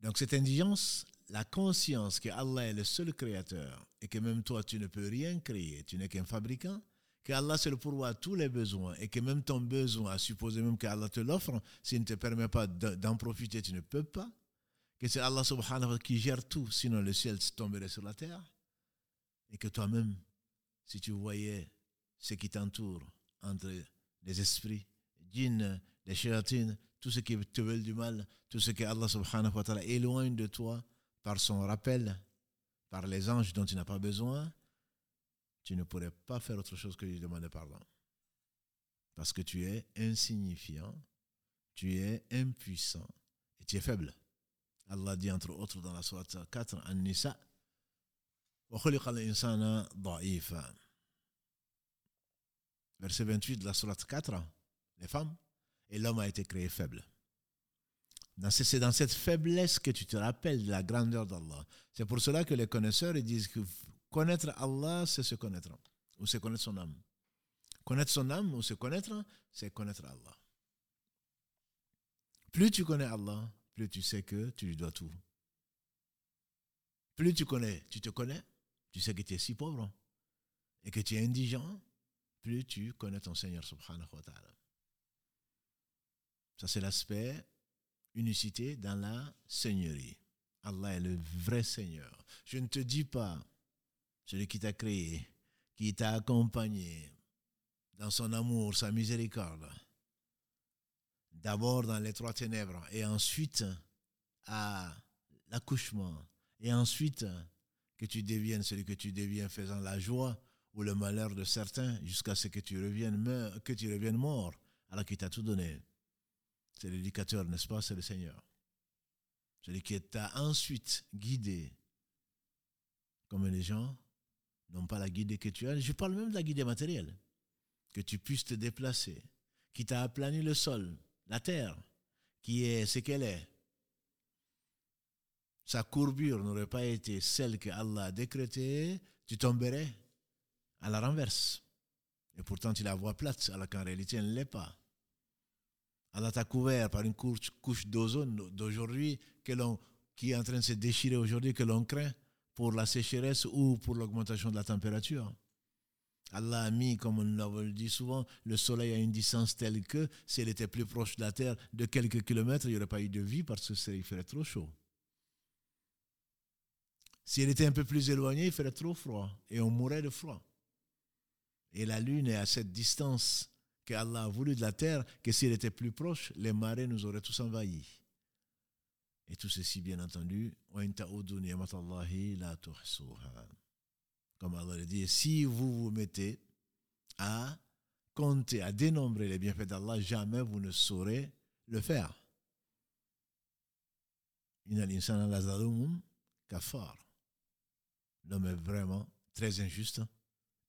Donc cette indigence, la conscience que Allah est le seul créateur et que même toi tu ne peux rien créer, tu n'es qu'un fabricant, que Allah c'est le pourvoit tous les besoins et que même ton besoin, à supposer même qu'Allah te l'offre, s'il ne te permet pas d'en profiter, tu ne peux pas, que c'est Allah subhanahu wa qui gère tout, sinon le ciel tomberait sur la terre, et que toi-même, si tu voyais ce qui t'entoure entre les esprits, djinns, les chératines, tout ce qui te veut du mal, tout ce que Allah subhanahu wa ta'ala éloigne de toi par son rappel, par les anges dont tu n'as pas besoin, tu ne pourrais pas faire autre chose que lui demander pardon. Parce que tu es insignifiant, tu es impuissant et tu es faible. Allah dit entre autres dans la sourate 4, An-Nisa, Verset 28 de la sourate 4, les femmes, et l'homme a été créé faible. C'est dans cette faiblesse que tu te rappelles de la grandeur d'Allah. C'est pour cela que les connaisseurs ils disent que connaître Allah, c'est se connaître, ou c'est connaître son âme. Connaître son âme ou se connaître, c'est connaître Allah. Plus tu connais Allah, plus tu sais que tu lui dois tout. Plus tu connais, tu te connais, tu sais que tu es si pauvre et que tu es indigent, plus tu connais ton Seigneur subhanahu wa ta'ala. Ça, c'est l'aspect unicité dans la Seigneurie. Allah est le vrai Seigneur. Je ne te dis pas, celui qui t'a créé, qui t'a accompagné dans son amour, sa miséricorde, d'abord dans les trois ténèbres et ensuite à l'accouchement et ensuite que tu deviennes celui que tu deviens faisant la joie ou le malheur de certains jusqu'à ce que tu reviennes, que tu reviennes mort alors qu'il t'a tout donné. C'est l'éducateur, n'est-ce pas? C'est le Seigneur. Celui qui t'a ensuite guidé, comme les gens n'ont pas la guidée que tu as. Je parle même de la guidée matérielle. Que tu puisses te déplacer, qui t'a aplani le sol, la terre, qui est ce qu'elle est. Sa courbure n'aurait pas été celle que Allah a décrétée, tu tomberais à la renverse. Et pourtant, tu la vois plate, alors qu'en réalité, elle ne l'est pas. Allah t'a couvert par une couche, d'ozone d'aujourd'hui qui est en train de se déchirer aujourd'hui, que l'on craint pour la sécheresse ou pour l'augmentation de la température. Allah a mis, comme on le dit souvent, le soleil à une distance telle que s'il était plus proche de la terre de quelques kilomètres, il n'y aurait pas eu de vie parce qu'il ferait trop chaud. S'il était un peu plus éloigné, il ferait trop froid et on mourrait de froid. Et la lune est à cette distance qu'Allah a voulu de la terre que s'il était plus proche, les marées nous auraient tous envahis. Et tout ceci, bien entendu, comme Allah le dit, si vous vous mettez à compter, à dénombrer les bienfaits d'Allah, jamais vous ne saurez le faire. L'homme est vraiment très injuste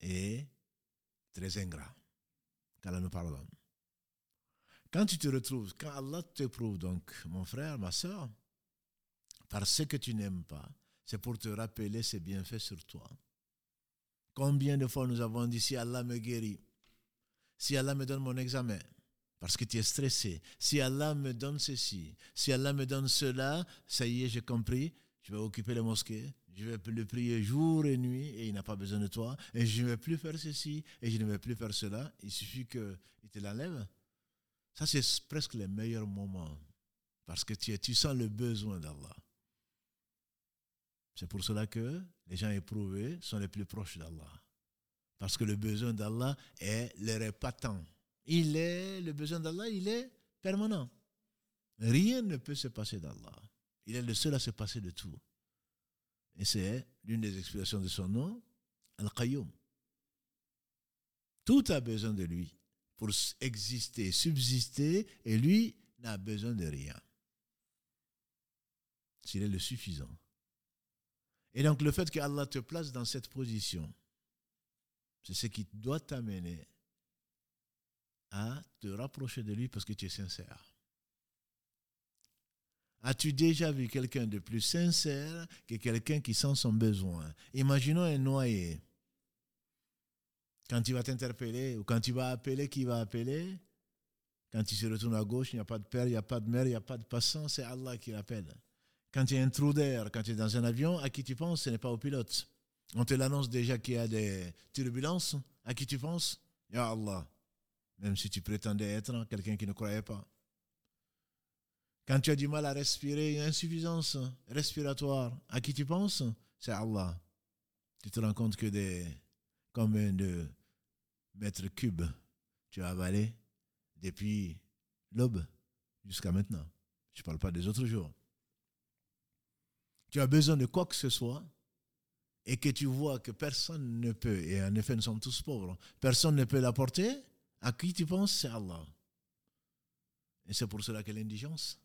et très ingrat. Qu'Allah nous pardonne. Quand tu te retrouves, quand Allah te prouve donc, mon frère, ma soeur, par ce que tu n'aimes pas, c'est pour te rappeler ses bienfaits sur toi. Combien de fois nous avons dit, si Allah me guérit, si Allah me donne mon examen, parce que tu es stressé, si Allah me donne ceci, si Allah me donne cela, ça y est, j'ai compris, je vais occuper la mosquée, je vais le prier jour et nuit et il n'a pas besoin de toi, et je ne vais plus faire ceci, et je ne vais plus faire cela, il suffit qu'il te l'enlève. Ça, c'est presque les meilleurs moments, parce que tu, tu sens le besoin d'Allah. C'est pour cela que les gens éprouvés sont les plus proches d'Allah. Parce que le besoin d'Allah est leur épatant. Il est, le besoin d'Allah, il est permanent. Rien ne peut se passer d'Allah. Il est le seul à se passer de tout. Et c'est l'une des explications de son nom, Al-Qayyum. Tout a besoin de lui pour exister, subsister, et lui n'a besoin de rien. S'il est le suffisant. Et donc le fait qu'Allah te place dans cette position, c'est ce qui doit t'amener à te rapprocher de lui parce que tu es sincère. As-tu déjà vu quelqu'un de plus sincère que quelqu'un qui sent son besoin? Imaginons un noyé. Quand tu vas t'interpeller ou quand tu vas appeler, qui va appeler? Quand tu se retournes à gauche, il n'y a pas de père, il n'y a pas de mère, il n'y a pas de passant, c'est Allah qui l'appelle. Quand tu es un trou d'air, quand tu es dans un avion, à qui tu penses? Ce n'est pas au pilote. On te l'annonce déjà qu'il y a des turbulences. À qui tu penses? Ya Allah. Même si tu prétendais être quelqu'un qui ne croyait pas. Quand tu as du mal à respirer, une insuffisance respiratoire, à qui tu penses? C'est Allah. Tu te rends compte que des combien de mètres cubes tu as avalé depuis l'aube jusqu'à maintenant. Je ne parle pas des autres jours tu as besoin de quoi que ce soit et que tu vois que personne ne peut, et en effet nous sommes tous pauvres, personne ne peut l'apporter, à qui tu penses? C'est Allah. Et c'est pour cela que l'indigence,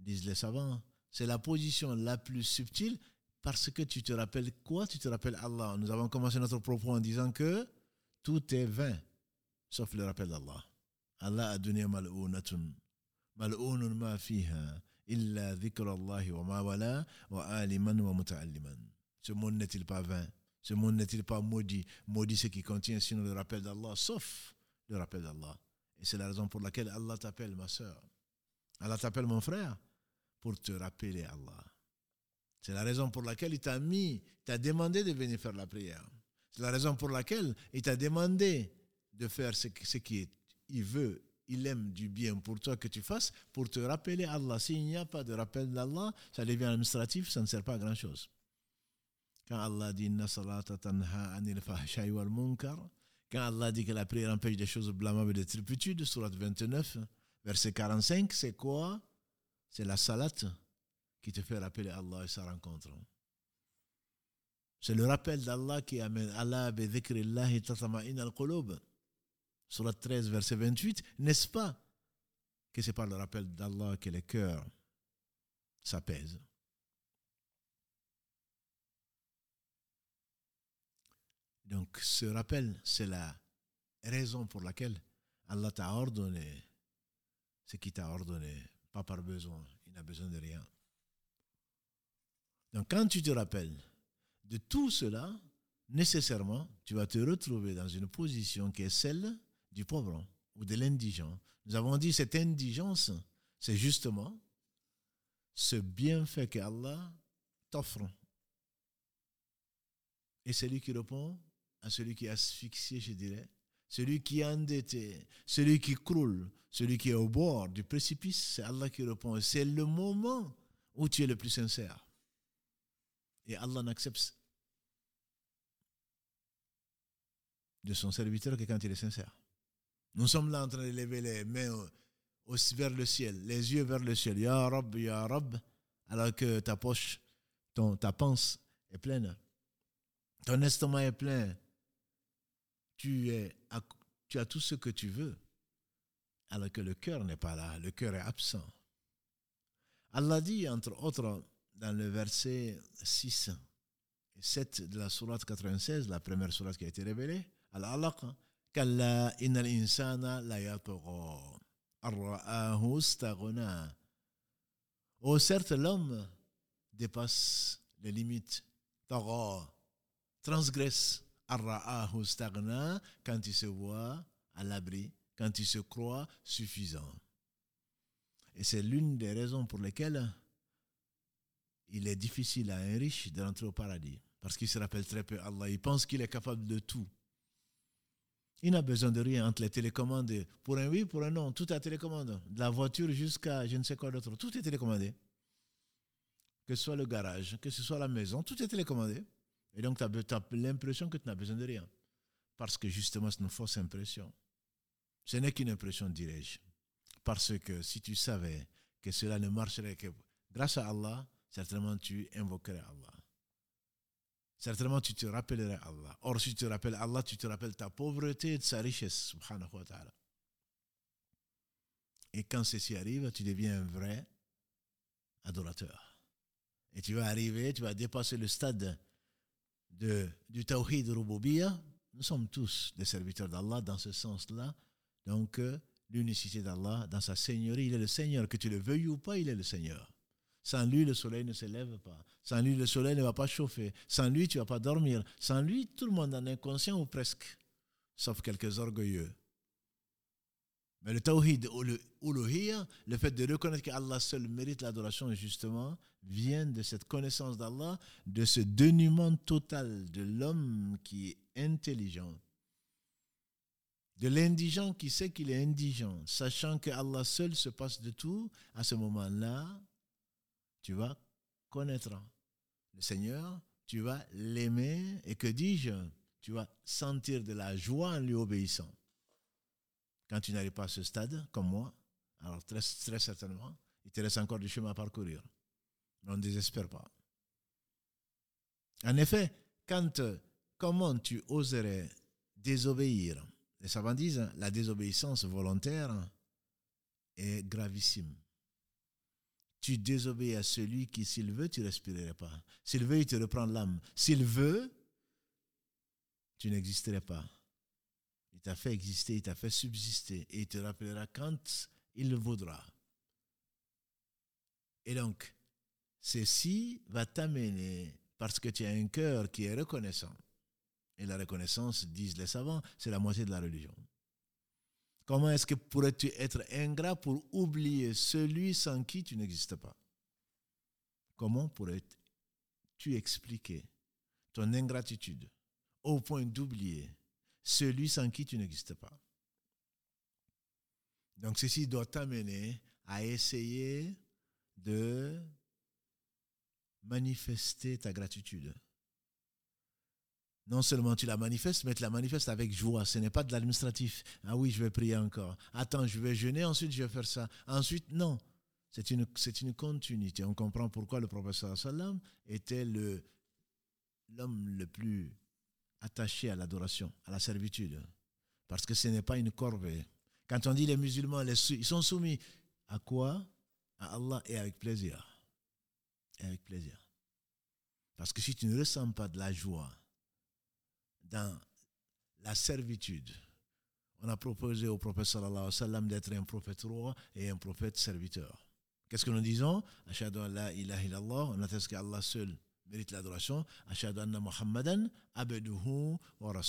disent les savants, c'est la position la plus subtile parce que tu te rappelles quoi? Tu te rappelles Allah. Nous avons commencé notre propos en disant que tout est vain, sauf le rappel d'Allah. Allah a donné mal'ounatun, mal'ounun ma fiha, ce monde n'est-il pas vain? Ce monde n'est-il pas maudit? Maudit ce qui contient sinon le rappel d'Allah, sauf le rappel d'Allah. Et c'est la raison pour laquelle Allah t'appelle ma soeur. Allah t'appelle mon frère pour te rappeler Allah. C'est la raison pour laquelle il t'a mis, t'a demandé de venir faire la prière. C'est la raison pour laquelle il t'a demandé de faire ce, ce qu'il veut il aime du bien pour toi que tu fasses pour te rappeler Allah. S'il n'y a pas de rappel d'Allah, ça devient administratif, ça ne sert pas à grand chose. Quand Allah dit quand Allah dit que la prière empêche des choses blâmables et des turpitudes, surat 29, verset 45, c'est quoi? C'est la salat qui te fait rappeler Allah et sa rencontre. C'est le rappel d'Allah qui amène Allah bi dhikrillahi tatama'in al-qulub. Sur la 13, verset 28, n'est-ce pas que c'est par le rappel d'Allah que les cœurs s'apaisent? Donc ce rappel, c'est la raison pour laquelle Allah t'a ordonné ce qui t'a ordonné, pas par besoin, il n'a besoin de rien. Donc quand tu te rappelles de tout cela, nécessairement, tu vas te retrouver dans une position qui est celle du pauvre ou de l'indigent. Nous avons dit cette indigence, c'est justement ce bienfait que Allah t'offre. Et celui qui répond à celui qui est asphyxié, je dirais, celui qui est endetté, celui qui croule, celui qui est au bord du précipice, c'est Allah qui répond. C'est le moment où tu es le plus sincère. Et Allah n'accepte de son serviteur que quand il est sincère. Nous sommes là en train de lever les mains vers le ciel, les yeux vers le ciel. Ya Rab, Ya Rab, alors que ta poche, ton, ta panse est pleine. Ton estomac est plein. Tu, as tout ce que tu veux, alors que le cœur n'est pas là, le cœur est absent. Allah dit, entre autres, dans le verset 6 et 7 de la sourate 96, la première sourate qui a été révélée, Al-Alaq, Kalla innal insana la Oh, certes, l'homme dépasse les limites, transgresse quand il se voit à l'abri, quand il se croit suffisant. Et c'est l'une des raisons pour lesquelles il est difficile à un riche d'entrer au paradis. Parce qu'il se rappelle très peu Allah. Il pense qu'il est capable de tout. Il n'a besoin de rien entre les télécommandes. Pour un oui, pour un non, tout est télécommande. De la voiture jusqu'à je ne sais quoi d'autre. Tout est télécommandé. Que ce soit le garage, que ce soit la maison, tout est télécommandé. Et donc, tu as, l'impression que tu n'as besoin de rien. Parce que justement, c'est une fausse impression. Ce n'est qu'une impression, dirais-je. Parce que si tu savais que cela ne marcherait que grâce à Allah, certainement tu invoquerais Allah. Certainement tu te rappellerais Allah. Or, si tu te rappelles Allah, tu te rappelles ta pauvreté et de sa richesse, wa ta'ala. Et quand ceci arrive, tu deviens un vrai adorateur. Et tu vas arriver, tu vas dépasser le stade de, du tawhid rububiyya. Nous sommes tous des serviteurs d'Allah dans ce sens-là. Donc, euh, l'unicité d'Allah dans sa seigneurie. Il est le Seigneur, que tu le veuilles ou pas, il est le Seigneur. Sans lui, le soleil ne se lève pas. Sans lui, le soleil ne va pas chauffer. Sans lui, tu ne vas pas dormir. Sans lui, tout le monde en est inconscient ou presque, sauf quelques orgueilleux. Mais le tawhid le le fait de reconnaître qu'Allah seul mérite l'adoration, justement, vient de cette connaissance d'Allah, de ce dénuement total de l'homme qui est intelligent, de l'indigent qui sait qu'il est indigent, sachant que Allah seul se passe de tout, à ce moment-là, tu vas connaître le Seigneur, tu vas l'aimer, et que dis-je, tu vas sentir de la joie en lui obéissant. Quand tu n'arrives pas à ce stade, comme moi, alors très, très certainement, il te reste encore du chemin à parcourir. Mais on ne désespère pas. En effet, quand, comment tu oserais désobéir? Les savants disent la désobéissance volontaire est gravissime. Tu désobéis à celui qui, s'il veut, tu ne respirerais pas. S'il veut, il te reprend l'âme. S'il veut, tu n'existerais pas. Il t'a fait exister, il t'a fait subsister et il te rappellera quand il le voudra. Et donc, ceci va t'amener, parce que tu as un cœur qui est reconnaissant, et la reconnaissance, disent les savants, c'est la moitié de la religion. Comment est-ce que pourrais-tu être ingrat pour oublier celui sans qui tu n'existes pas? Comment pourrais-tu expliquer ton ingratitude au point d'oublier celui sans qui tu n'existes pas Donc ceci doit t'amener à essayer de manifester ta gratitude non seulement tu la manifestes, mais tu la manifestes avec joie. Ce n'est pas de l'administratif. Ah oui, je vais prier encore. Attends, je vais jeûner, ensuite je vais faire ça. Ensuite, non. C'est une, continuité. On comprend pourquoi le professeur sallam était l'homme le plus attaché à l'adoration, à la servitude. Parce que ce n'est pas une corvée. Quand on dit les musulmans, ils sont soumis à quoi? À Allah et avec plaisir. Et avec plaisir. Parce que si tu ne ressens pas de la joie, dans la servitude. On a proposé au prophète sallallahu alayhi wa sallam d'être un prophète roi et un prophète serviteur. Qu'est-ce que nous disons? Illallah, on atteste qu'Allah seul mérite l'adoration. Ashadu anna Muhammadan abeduhu wa.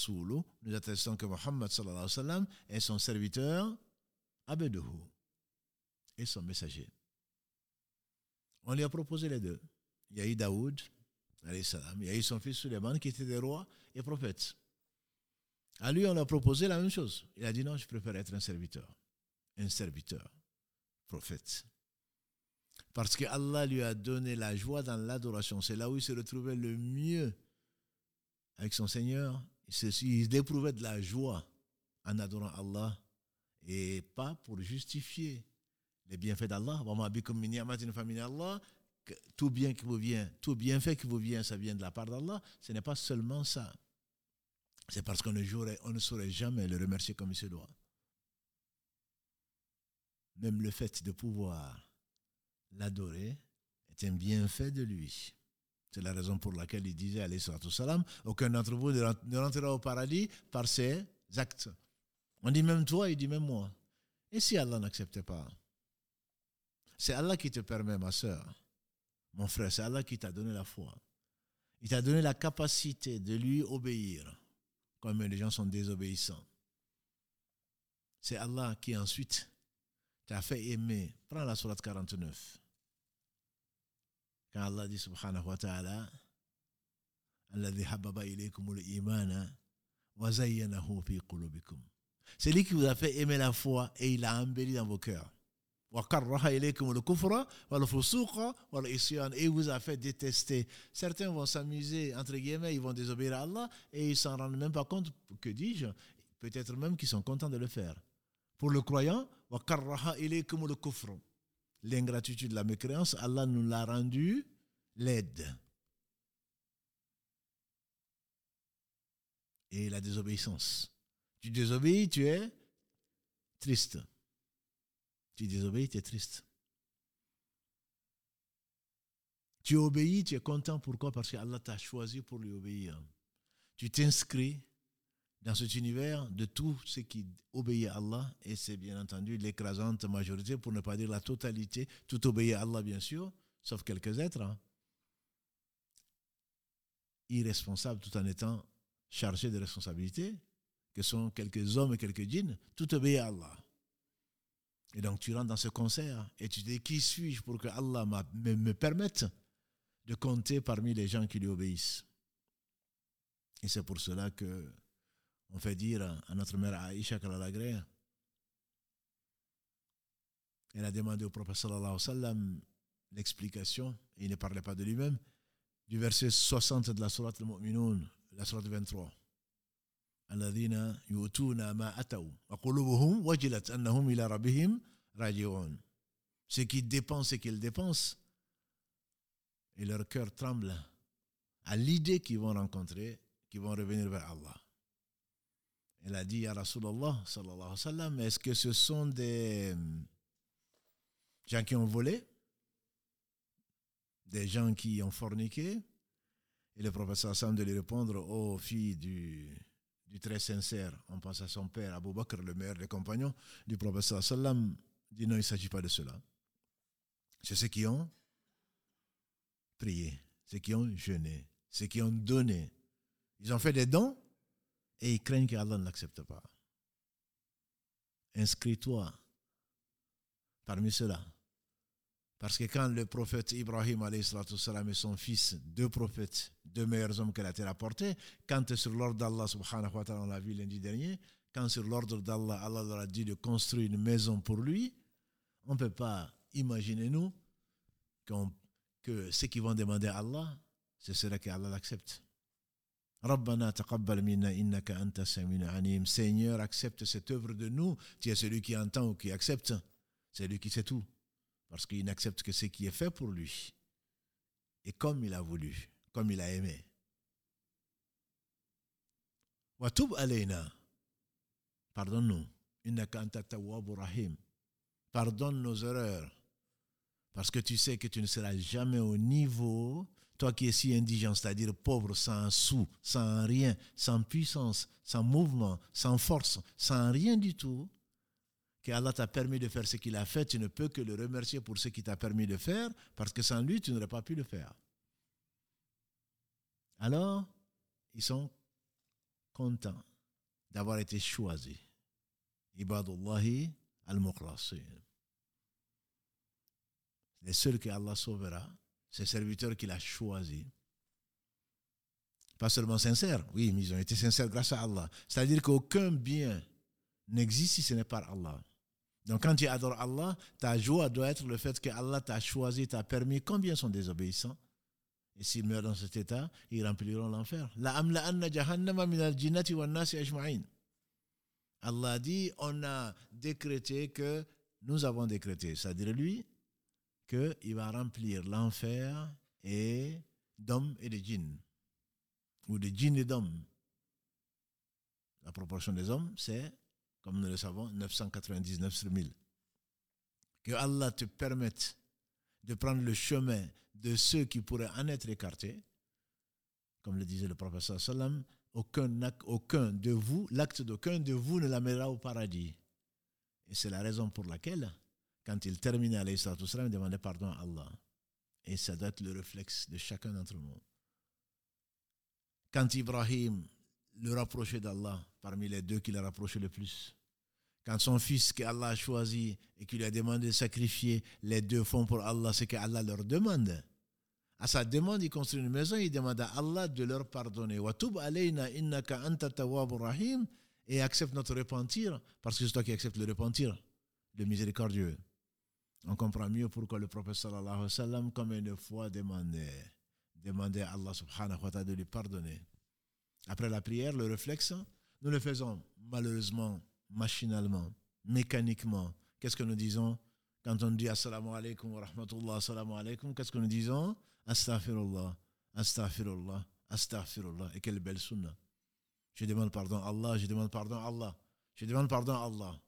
Nous attestons que Muhammad alayhi est son serviteur, abeduhu, et son messager. On lui a proposé les deux. Il y a eu Daoud, il y a eu son fils Suleiman qui était des rois et prophètes. À lui, on a proposé la même chose. Il a dit non, je préfère être un serviteur. Un serviteur, prophète. Parce que Allah lui a donné la joie dans l'adoration. C'est là où il se retrouvait le mieux avec son Seigneur. Ils éprouvaient de la joie en adorant Allah et pas pour justifier les bienfaits d'Allah. Tout bien qui vous vient, tout bienfait qui vous vient, ça vient de la part d'Allah. Ce n'est pas seulement ça. C'est parce qu'on ne, ne saurait jamais le remercier comme il se doit. Même le fait de pouvoir l'adorer est un bienfait de lui. C'est la raison pour laquelle il disait, alayhi salam, aucun d'entre vous ne rentrera au paradis par ses actes. On dit même toi, il dit même moi. Et si Allah n'acceptait pas? C'est Allah qui te permet, ma soeur, mon frère, c'est Allah qui t'a donné la foi. Il t'a donné la capacité de lui obéir, comme les gens sont désobéissants. C'est Allah qui ensuite t'a fait aimer. Prends la surat 49. Quand Allah dit c'est lui qui vous a fait aimer la foi et il a embelli dans vos cœurs. Et vous a fait détester. Certains vont s'amuser, entre guillemets, ils vont désobéir à Allah et ils s'en rendent même pas compte, que dis-je, peut-être même qu'ils sont contents de le faire. Pour le croyant, l'ingratitude, la mécréance, Allah nous l'a rendu laide. Et la désobéissance. Tu désobéis, tu es triste. Tu désobéis, tu es triste. Tu obéis, tu es content. Pourquoi? Parce qu'Allah t'a choisi pour lui obéir. Tu t'inscris dans cet univers de tout ce qui obéit à Allah, et c'est bien entendu l'écrasante majorité, pour ne pas dire la totalité, tout obéit à Allah bien sûr, sauf quelques êtres, hein. irresponsables tout en étant chargés de responsabilités, que sont quelques hommes et quelques djinns, tout obéit à Allah. Et donc tu rentres dans ce concert et tu te dis, qui suis-je pour que Allah me, me permette de compter parmi les gens qui lui obéissent? Et c'est pour cela que on fait dire à notre mère Aïcha qu'elle a la Elle a demandé au prophète sallallahu alayhi wa sallam l'explication, et il ne parlait pas de lui-même, du verset 60 de la sourate al-Mu'minun, la sourate 23. الذين يؤتون ما أتوا وقلوبهم وجلت أنهم إلى ربهم راجعون ceux qui dépensent ce qu'ils dépensent et leur cœur tremble à l'idée qu'ils vont rencontrer qu'ils vont revenir vers Allah elle a dit à Rasulallah sallallahu alayhi wa sallam, est-ce que ce sont des gens qui ont volé? Des gens qui ont forniqué? Et le professeur Sam de lui répondre aux filles du, du très sincère, on pense à son père, Abu Bakr, le meilleur des compagnons du professeur sallam, dit non, il ne s'agit pas de cela. C'est ceux qui ont prié, ceux qui ont jeûné, ceux qui ont donné. Ils ont fait des dons et ils craignent qu'Allah ne l'accepte pas. Inscris-toi parmi ceux-là. Parce que quand le prophète Ibrahim et son fils, deux prophètes, deux meilleurs hommes que la terre a portés, quand sur l'ordre d'Allah subhanahu wa ta'ala, on l'a vu lundi dernier, quand sur l'ordre d'Allah, Allah leur a dit de construire une maison pour lui, on ne peut pas imaginer nous que ce qu'ils vont demander à Allah, ce serait qu'Allah l'accepte. Seigneur, accepte cette œuvre de nous. Tu es celui qui entend ou qui accepte. C'est lui qui sait tout. Parce qu'il n'accepte que ce qui est fait pour lui. Et comme il a voulu, comme il a aimé. Watub. Pardonne-nous. Pardonne nos erreurs. Parce que tu sais que tu ne seras jamais au niveau toi qui es si indigent, c'est-à-dire pauvre, sans sou, sans rien, sans puissance, sans mouvement, sans force, sans rien du tout, que Allah t'a permis de faire ce qu'il a fait, tu ne peux que le remercier pour ce qu'il t'a permis de faire, parce que sans lui, tu n'aurais pas pu le faire. Alors, ils sont contents d'avoir été choisis. Ibadullahi al-Mukhlasin. Les seuls que Allah sauvera, ces serviteurs qu'il a choisis. Pas seulement sincères, oui, mais ils ont été sincères grâce à Allah. C'est-à-dire qu'aucun bien n'existe si ce n'est par Allah. Donc quand tu adores Allah, ta joie doit être le fait que Allah t'a choisi, t'a permis. Combien sont désobéissants? Et s'ils meurent dans cet état, ils rempliront l'enfer. Allah dit, on a décrété que, nous avons décrété, c'est-à-dire lui, qu'il va remplir l'enfer et d'hommes et de djinns, ou de djinns et d'hommes. La proportion des hommes, c'est, comme nous le savons, 999 sur 1000. Que Allah te permette de prendre le chemin de ceux qui pourraient en être écartés, comme le disait le professeur Salam, aucun, aucun de vous, l'acte d'aucun de vous ne l'amènera au paradis. Et c'est la raison pour laquelle, quand il terminait à il demandait pardon à Allah. Et ça doit être le réflexe de chacun d'entre nous. Quand Ibrahim le rapprochait d'Allah, parmi les deux qui le rapprochaient le plus, quand son fils qu'Allah a choisi et qu'il lui a demandé de sacrifier, les deux font pour Allah ce qu'Allah leur demande. À sa demande, il construit une maison, il demande à Allah de leur pardonner. et accepte notre repentir, parce que c'est toi qui acceptes le repentir, le miséricordieux. On comprend mieux pourquoi le prophète sallallahu alayhi wa sallam, comme une fois demandait, demandait à Allah subhanahu wa ta'ala de lui pardonner. Après la prière, le réflexe, nous le faisons malheureusement machinalement, mécaniquement. Qu'est-ce que nous disons? Quand on dit Assalamu alaikum wa rahmatullah, Assalamu alaikum Qu'est-ce que nous disons? Astaghfirullah, Astaghfirullah, Astaghfirullah. Et quelle belle sunna. Je demande pardon à Allah, je demande pardon à Allah. Je demande pardon à Allah.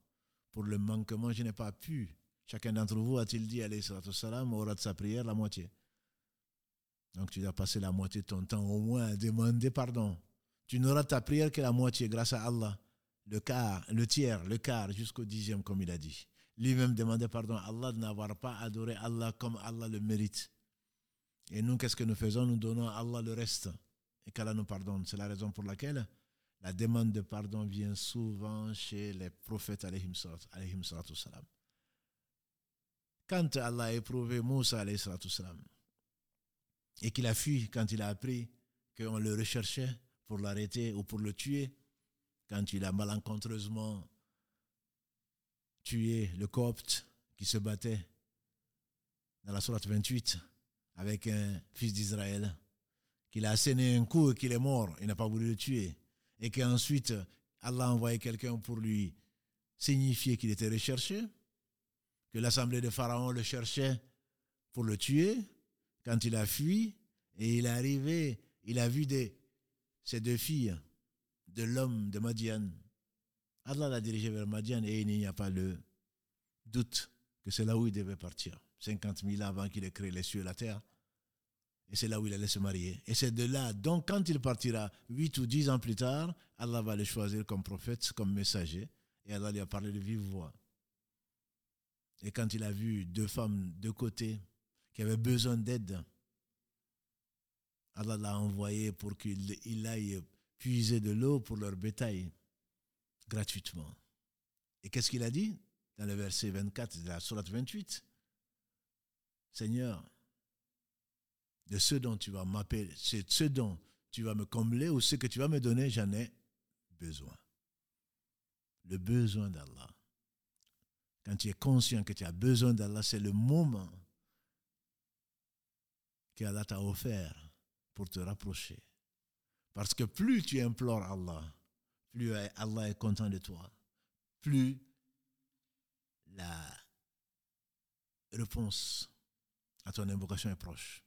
Pour le manquement, je n'ai pas pu. Chacun d'entre vous a-t-il dit, alayhi salam, au de sa prière, la moitié. Donc tu dois passer la moitié de ton temps au moins à demander pardon. Tu n'auras ta prière que la moitié grâce à Allah le quart, le tiers, le quart, jusqu'au dixième, comme il a dit. Lui-même demandait pardon à Allah de n'avoir pas adoré Allah comme Allah le mérite. Et nous, qu'est-ce que nous faisons? Nous donnons à Allah le reste. Et qu'Allah nous pardonne. C'est la raison pour laquelle la demande de pardon vient souvent chez les prophètes, alayhim salam. Quand Allah a éprouvé Moussa, et qu'il a fui quand il a appris qu'on le recherchait pour l'arrêter ou pour le tuer, quand il a malencontreusement tué le copte qui se battait dans la sourate 28 avec un fils d'Israël, qu'il a asséné un coup et qu'il est mort, il n'a pas voulu le tuer, et qu'ensuite Allah a envoyé quelqu'un pour lui signifier qu'il était recherché, que l'assemblée de Pharaon le cherchait pour le tuer, quand il a fui, et il est arrivé, il a vu des, ses deux filles de l'homme de Madian. Allah l'a dirigé vers Madian et il n'y a pas le doute que c'est là où il devait partir. 50 000 avant qu'il ait créé les cieux et la terre. Et c'est là où il allait se marier. Et c'est de là, donc quand il partira 8 ou 10 ans plus tard, Allah va le choisir comme prophète, comme messager. Et Allah lui a parlé de vive voix. Et quand il a vu deux femmes de côté qui avaient besoin d'aide, Allah l'a envoyé pour qu'il aille puiser de l'eau pour leur bétail gratuitement. Et qu'est-ce qu'il a dit dans le verset 24 de la Sourate 28 Seigneur, de ce dont tu vas m'appeler, c'est ce dont tu vas me combler ou ce que tu vas me donner, j'en ai besoin. Le besoin d'Allah. Quand tu es conscient que tu as besoin d'Allah, c'est le moment qu'Allah t'a offert pour te rapprocher. Parce que plus tu implores Allah, plus Allah est content de toi, plus la réponse à ton invocation est proche.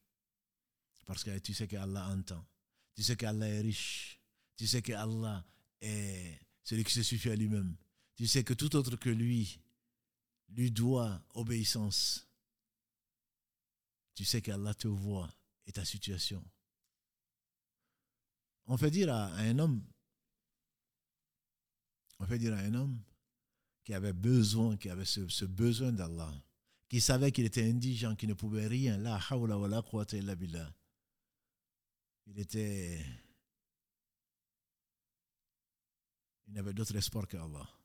Parce que tu sais que Allah entend, tu sais que Allah est riche, tu sais que Allah est celui qui se suffit à lui-même, tu sais que tout autre que lui lui doit obéissance. Tu sais qu'Allah te voit et ta situation. On fait dire à, un homme, on fait dire à un homme qui avait besoin, qui avait ce, besoin d'Allah, qui savait qu'il était indigent, qui ne pouvait rien, la la. Il était. Il n'avait d'autre espoir qu'Allah.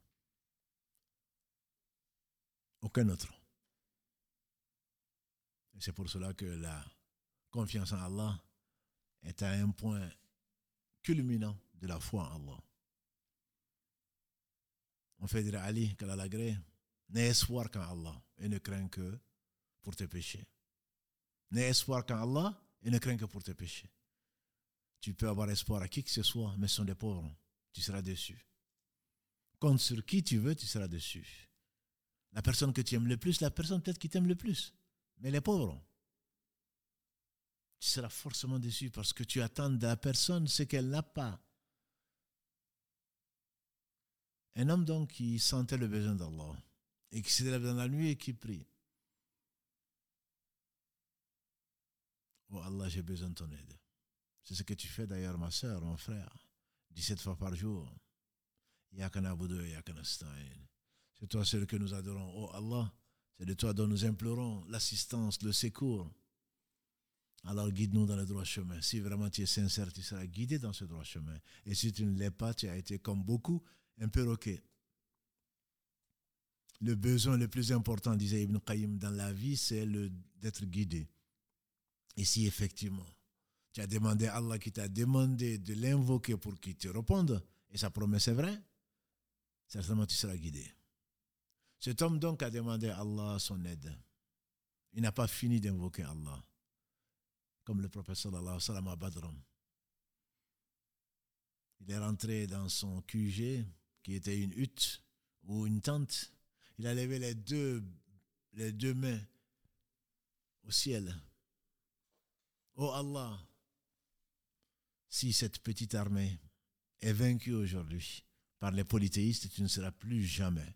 Aucun autre. C'est pour cela que la confiance en Allah est à un point culminant de la foi en Allah. On fait dire à Ali gré, n'aie espoir qu'en Allah et ne crains que pour tes péchés. N'aie espoir qu'en Allah et ne crains que pour tes péchés. Tu peux avoir espoir à qui que ce soit, mais ce sont des pauvres. Tu seras déçu. Compte sur qui tu veux, tu seras déçu. La personne que tu aimes le plus, la personne peut-être qui t'aime le plus. Mais les pauvres, tu seras forcément déçu parce que tu attends de la personne ce qu'elle n'a pas. Un homme donc qui sentait le besoin d'Allah et qui se lève dans la nuit et qui prie. Oh Allah, j'ai besoin de ton aide. C'est ce que tu fais d'ailleurs, ma soeur, mon frère, 17 fois par jour. C'est toi celui que nous adorons. Oh Allah, c'est de toi dont nous implorons l'assistance, le secours. Alors guide-nous dans le droit chemin. Si vraiment tu es sincère, tu seras guidé dans ce droit chemin. Et si tu ne l'es pas, tu as été comme beaucoup, un perroquet. Le besoin le plus important, disait Ibn Qayyim, dans la vie, c'est d'être guidé. Et si effectivement, tu as demandé à Allah qui t'a demandé de l'invoquer pour qu'il te réponde, et sa promesse est vraie, certainement tu seras guidé. Cet homme donc a demandé à Allah son aide. Il n'a pas fini d'invoquer Allah, comme le prophète sallallahu alayhi wa à. Il est rentré dans son QG, qui était une hutte ou une tente. Il a levé les deux, les deux mains au ciel. Oh Allah, si cette petite armée est vaincue aujourd'hui par les polythéistes, tu ne seras plus jamais,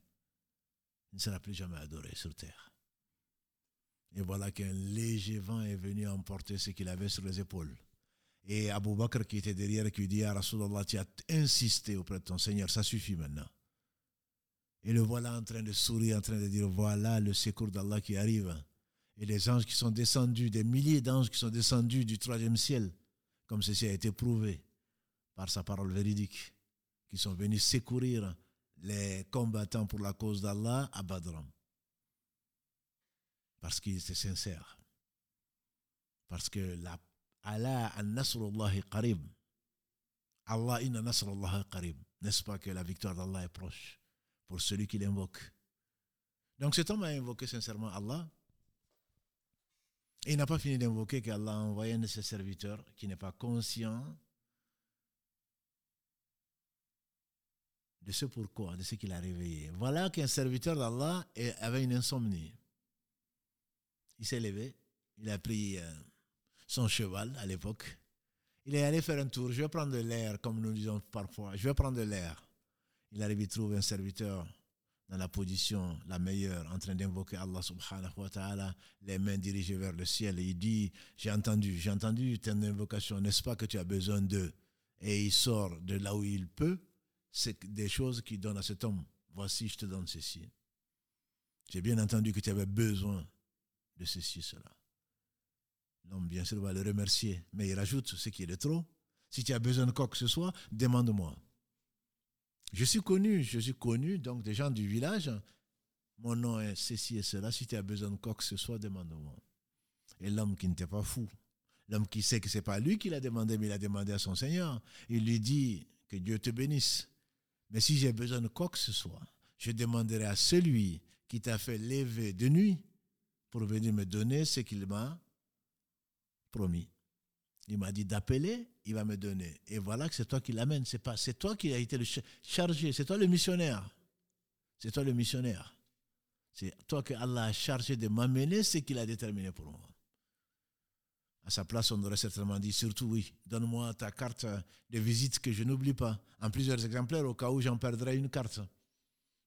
ne seras plus jamais adoré sur terre. Et voilà qu'un léger vent est venu emporter ce qu'il avait sur les épaules. Et Abu Bakr qui était derrière, qui dit, à Rasulallah, tu as insisté auprès de ton Seigneur, ça suffit maintenant. Et le voilà en train de sourire, en train de dire, voilà le secours d'Allah qui arrive. Et les anges qui sont descendus, des milliers d'anges qui sont descendus du troisième ciel, comme ceci a été prouvé par sa parole véridique, qui sont venus secourir les combattants pour la cause d'Allah à. Parce qu'ils étaient sincères. Parce que la Allah an-nasrullahi qarib. Allah inna nasrullahi. N'est-ce pas que la victoire d'Allah est proche pour celui qui l'invoque? Donc cet homme a invoqué sincèrement Allah. Et il n'a pas fini d'invoquer qu'Allah a envoyé un de ses serviteurs qui n'est pas conscient de ce pourquoi, de ce qu'il a réveillé. Voilà qu'un serviteur d'Allah avait une insomnie. Il s'est levé, il a pris euh, son cheval à l'époque. Il est allé faire un tour. Je vais prendre de l'air, comme nous disons parfois. Je vais prendre de l'air. Il arrive, il trouve un serviteur dans la position la meilleure, en train d'invoquer Allah subhanahu wa ta'ala, les mains dirigées vers le ciel. Et il dit, j'ai entendu, j'ai entendu ton invocation, n'est-ce pas que tu as besoin d'eux? Et il sort de là où il peut, c'est des choses qu'il donne à cet homme. Voici, je te donne ceci. J'ai bien entendu que tu avais besoin de ceci, cela. L'homme, bien sûr, va le remercier, mais il rajoute ce qui est de trop. Si tu as besoin de quoi que ce soit, demande-moi. Je suis connu, je suis connu, donc des gens du village, mon nom est ceci et cela. Si tu as besoin de quoi que ce soit, demande-moi. Et l'homme qui n'était pas fou, l'homme qui sait que ce n'est pas lui qui l'a demandé, mais il a demandé à son Seigneur, il lui dit que Dieu te bénisse. Mais si j'ai besoin de quoi que ce soit, je demanderai à celui qui t'a fait lever de nuit pour venir me donner ce qu'il m'a promis. Il m'a dit d'appeler, il va me donner. Et voilà que c'est toi qui l'amènes. C'est pas, c'est toi qui as été chargé. C'est toi le missionnaire. C'est toi le missionnaire. C'est toi que Allah a chargé de m'amener ce qu'il a déterminé pour moi. À sa place, on aurait certainement dit, surtout oui, donne-moi ta carte de visite que je n'oublie pas, en plusieurs exemplaires, au cas où j'en perdrais une carte.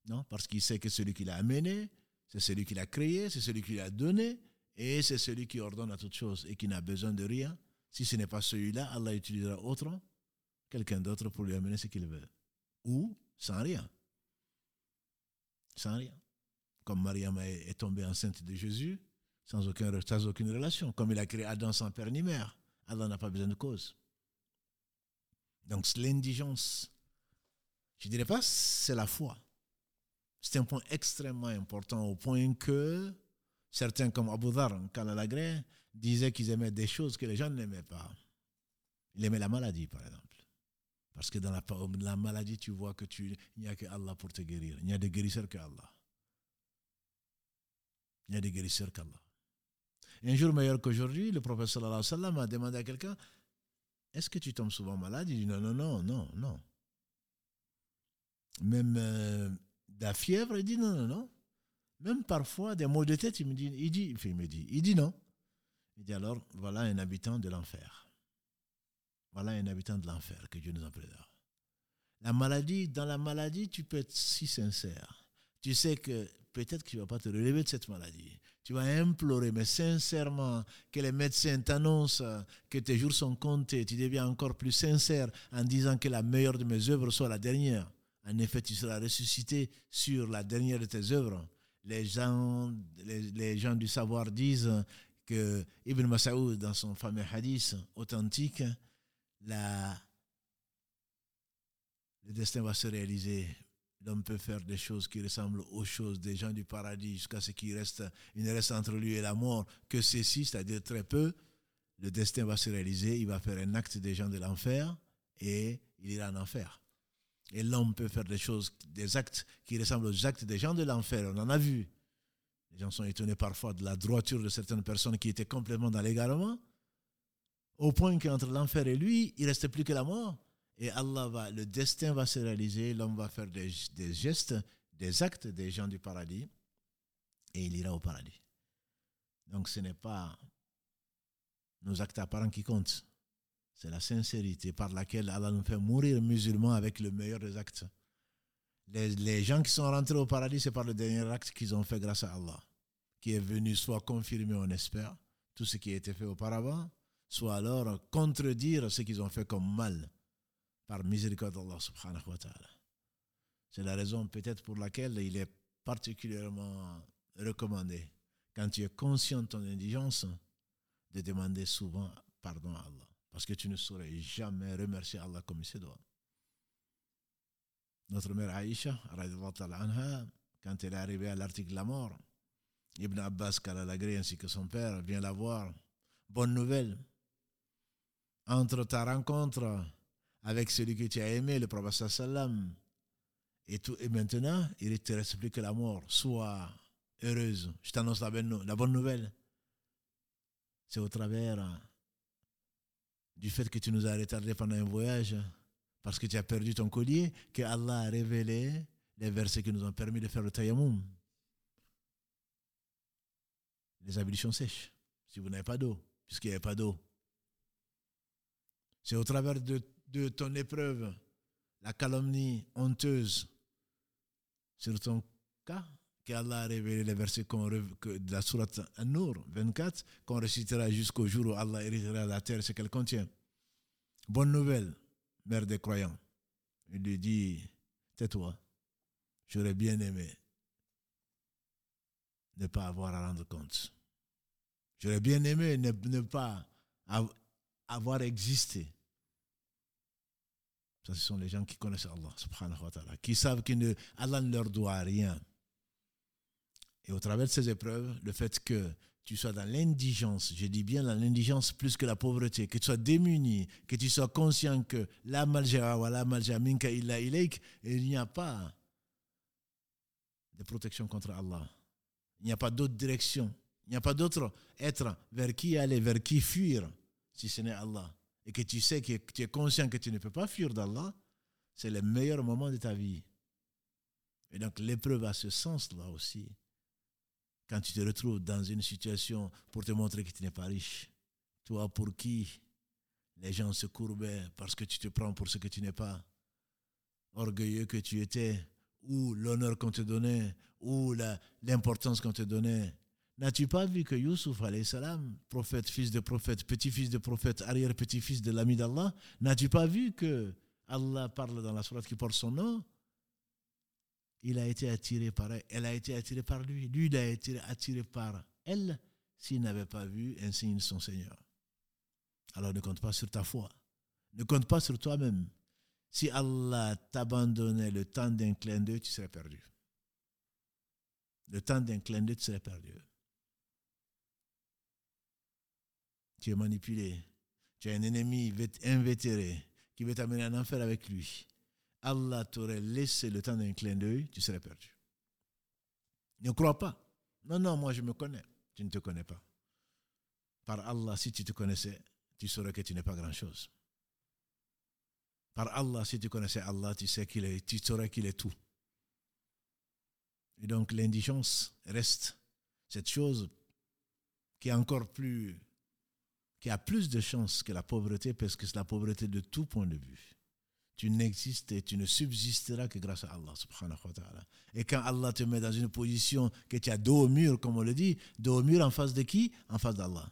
Non, parce qu'il sait que celui qui l'a amené, c'est celui qui l'a créé, c'est celui qui l'a donné, et c'est celui qui ordonne à toute chose et qui n'a besoin de rien. Si ce n'est pas celui-là, Allah utilisera autre, quelqu'un d'autre pour lui amener ce qu'il veut. Ou sans rien. Sans rien. Comme Mariam est tombée enceinte de Jésus, sans, sans aucune relation. Comme il a créé Adam sans père ni mère. Allah n'a pas besoin de cause. Donc l'indigence, je ne dirais pas c'est la foi. C'est un point extrêmement important au point que Certains, comme Abu Dhar, Kalalagré, disaient qu'ils aimaient des choses que les gens n'aimaient pas. Ils aimaient la maladie, par exemple. Parce que dans la, maladie, tu vois que tu, il n'y a que Allah pour te guérir. Il n'y a de guérisseurs qu'Allah. Il n'y a de guérisseurs qu'Allah. Un jour meilleur qu'aujourd'hui, le professeur sallallahu alayhi sallam a demandé à quelqu'un Est-ce que tu tombes souvent malade? Il dit Non, non, non, non, non. Même euh, de la fièvre, il dit Non, non, non. Même parfois, des maux de tête, il me dit, il dit, il me dit, il dit non. Il dit alors, voilà un habitant de l'enfer. Voilà un habitant de l'enfer, que Dieu nous en préserve. La maladie, dans la maladie, tu peux être si sincère. Tu sais que peut-être que tu ne vas pas te relever de cette maladie. Tu vas implorer, mais sincèrement, que les médecins t'annoncent que tes jours sont comptés. Tu deviens encore plus sincère en disant que la meilleure de mes œuvres soit la dernière. En effet, tu seras ressuscité sur la dernière de tes œuvres. Les gens, les, gens du savoir disent que Ibn Mas'ud, dans son fameux hadith authentique, la, le destin va se réaliser l'homme peut faire des choses qui ressemblent aux choses des gens du paradis jusqu'à ce qu'il reste, il ne reste entre lui et la mort que ceci, c'est-à-dire très peu. Le destin va se réaliser, il va faire un acte des gens de l'enfer et il ira en enfer. Et l'homme peut faire des choses, des actes qui ressemblent aux actes des gens de l'enfer. On en a vu. Les gens sont étonnés parfois de la droiture de certaines personnes qui étaient complètement dans l'égarement, au point qu'entre l'enfer et lui, il ne restait plus que la mort. Et Allah va, le destin va se réaliser, l'homme va faire des, gestes, des actes des gens du paradis, et il ira au paradis. Donc ce n'est pas nos actes apparents qui comptent, c'est la sincérité par laquelle Allah nous fait mourir musulmans avec le meilleur des actes. Les, gens qui sont rentrés au paradis, c'est par le dernier acte qu'ils ont fait grâce à Allah, qui est venu soit confirmer, on espère, tout ce qui a été fait auparavant, soit alors contredire ce qu'ils ont fait comme mal par miséricorde d'Allah subhanahu wa ta'ala. C'est la raison peut-être pour laquelle il est particulièrement recommandé, quand tu es conscient de ton indigence, de demander souvent pardon à Allah. Parce que tu ne saurais jamais remercier Allah comme il se doit. Notre mère Aïcha, quand elle est arrivée à l'article de la mort, Ibn Abbas Kalalagré ainsi que son père vient la voir. Bonne nouvelle. Entre ta rencontre avec celui que tu as aimé, le prophète sallam. Et, tout, et maintenant, il ne te reste plus que la mort. Sois heureuse. Je t'annonce la, la bonne nouvelle. C'est au travers du fait que tu nous as retardé pendant un voyage, parce que tu as perdu ton collier, que Allah a révélé les versets qui nous ont permis de faire le tayammum. Les ablutions sèches, si vous n'avez pas d'eau, puisqu'il n'y avait pas d'eau. C'est au travers de de ton épreuve, la calomnie honteuse sur ton cas, qu'Allah a révélé les versets de la sourate An-Nur 24, qu'on récitera jusqu'au jour où Allah héritera la terre, ce qu'elle contient. Bonne nouvelle, mère des croyants. Il lui dit, tais-toi, j'aurais bien aimé ne pas avoir à rendre compte. J'aurais bien aimé ne, ne pas avoir existé ce sont les gens qui connaissent Allah, subhanahu wa ta'ala, qui savent qu'Allah ne leur doit rien. Et au travers de ces épreuves, le fait que tu sois dans l'indigence, je dis bien dans l'indigence plus que la pauvreté, que tu sois démuni, que tu sois conscient que la malja wa la malja minka illa ilayk, il n'y a pas de protection contre Allah. Il n'y a pas d'autre direction. Il n'y a pas d'autre être vers qui aller, vers qui fuir, si ce n'est Allah et que tu sais que tu es conscient que tu ne peux pas fuir d'Allah, c'est le meilleur moment de ta vie. Et donc l'épreuve a ce sens-là aussi. Quand tu te retrouves dans une situation pour te montrer que tu n'es pas riche, toi pour qui les gens se courbaient parce que tu te prends pour ce que tu n'es pas, orgueilleux que tu étais, ou l'honneur qu'on te donnait, ou l'importance qu'on te donnait, N'as-tu pas vu que Youssouf, salam, prophète, fils de prophète, petit-fils de prophète, arrière-petit-fils de l'ami d'Allah, n'as-tu pas vu que Allah parle dans la sourate qui porte son nom? Il a été attiré par elle, elle a été attirée par lui, lui il a été attiré par elle s'il n'avait pas vu un signe de son Seigneur. Alors ne compte pas sur ta foi, ne compte pas sur toi-même. Si Allah t'abandonnait le temps d'un clin d'œil, tu serais perdu. Le temps d'un clin d'œil, tu serais perdu. Tu es manipulé, tu as un ennemi invétéré qui veut t'amener en enfer avec lui, Allah t'aurait laissé le temps d'un clin d'œil, tu serais perdu. Ne crois pas. Non, non, moi je me connais. Tu ne te connais pas. Par Allah, si tu te connaissais, tu saurais que tu n'es pas grand-chose. Par Allah, si tu connaissais Allah, tu, sais qu'il est, tu saurais qu'il est tout. Et donc l'indigence reste cette chose qui est encore plus, qui a plus de chance que la pauvreté, parce que c'est la pauvreté de tout point de vue. Tu n'existes et tu ne subsisteras que grâce à Allah subhanahu wa ta'ala. Et quand Allah te met dans une position que tu as dos au mur, comme on le dit, dos au mur en face de qui? En face d'Allah.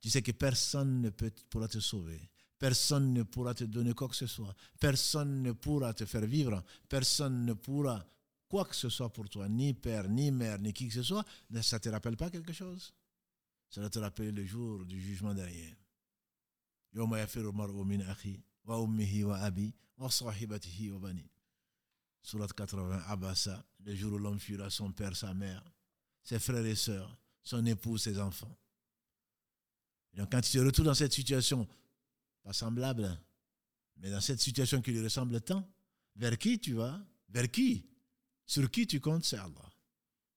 Tu sais que personne ne peut, pourra te sauver. Personne ne pourra te donner quoi que ce soit. Personne ne pourra te faire vivre. Personne ne pourra quoi que ce soit pour toi, ni père, ni mère, ni qui que ce soit. Ça ne te rappelle pas quelque chose? Ça te rappeler le jour du jugement dernier. Surat 80, Abassa, le jour où l'homme fuira son père, sa mère, ses frères et sœurs, son époux, ses enfants. donc quand tu te retrouves dans cette situation pas semblable, hein. mais dans cette situation qui lui ressemble tant, vers qui tu vas? Vers qui? Sur qui tu comptes? C'est Allah.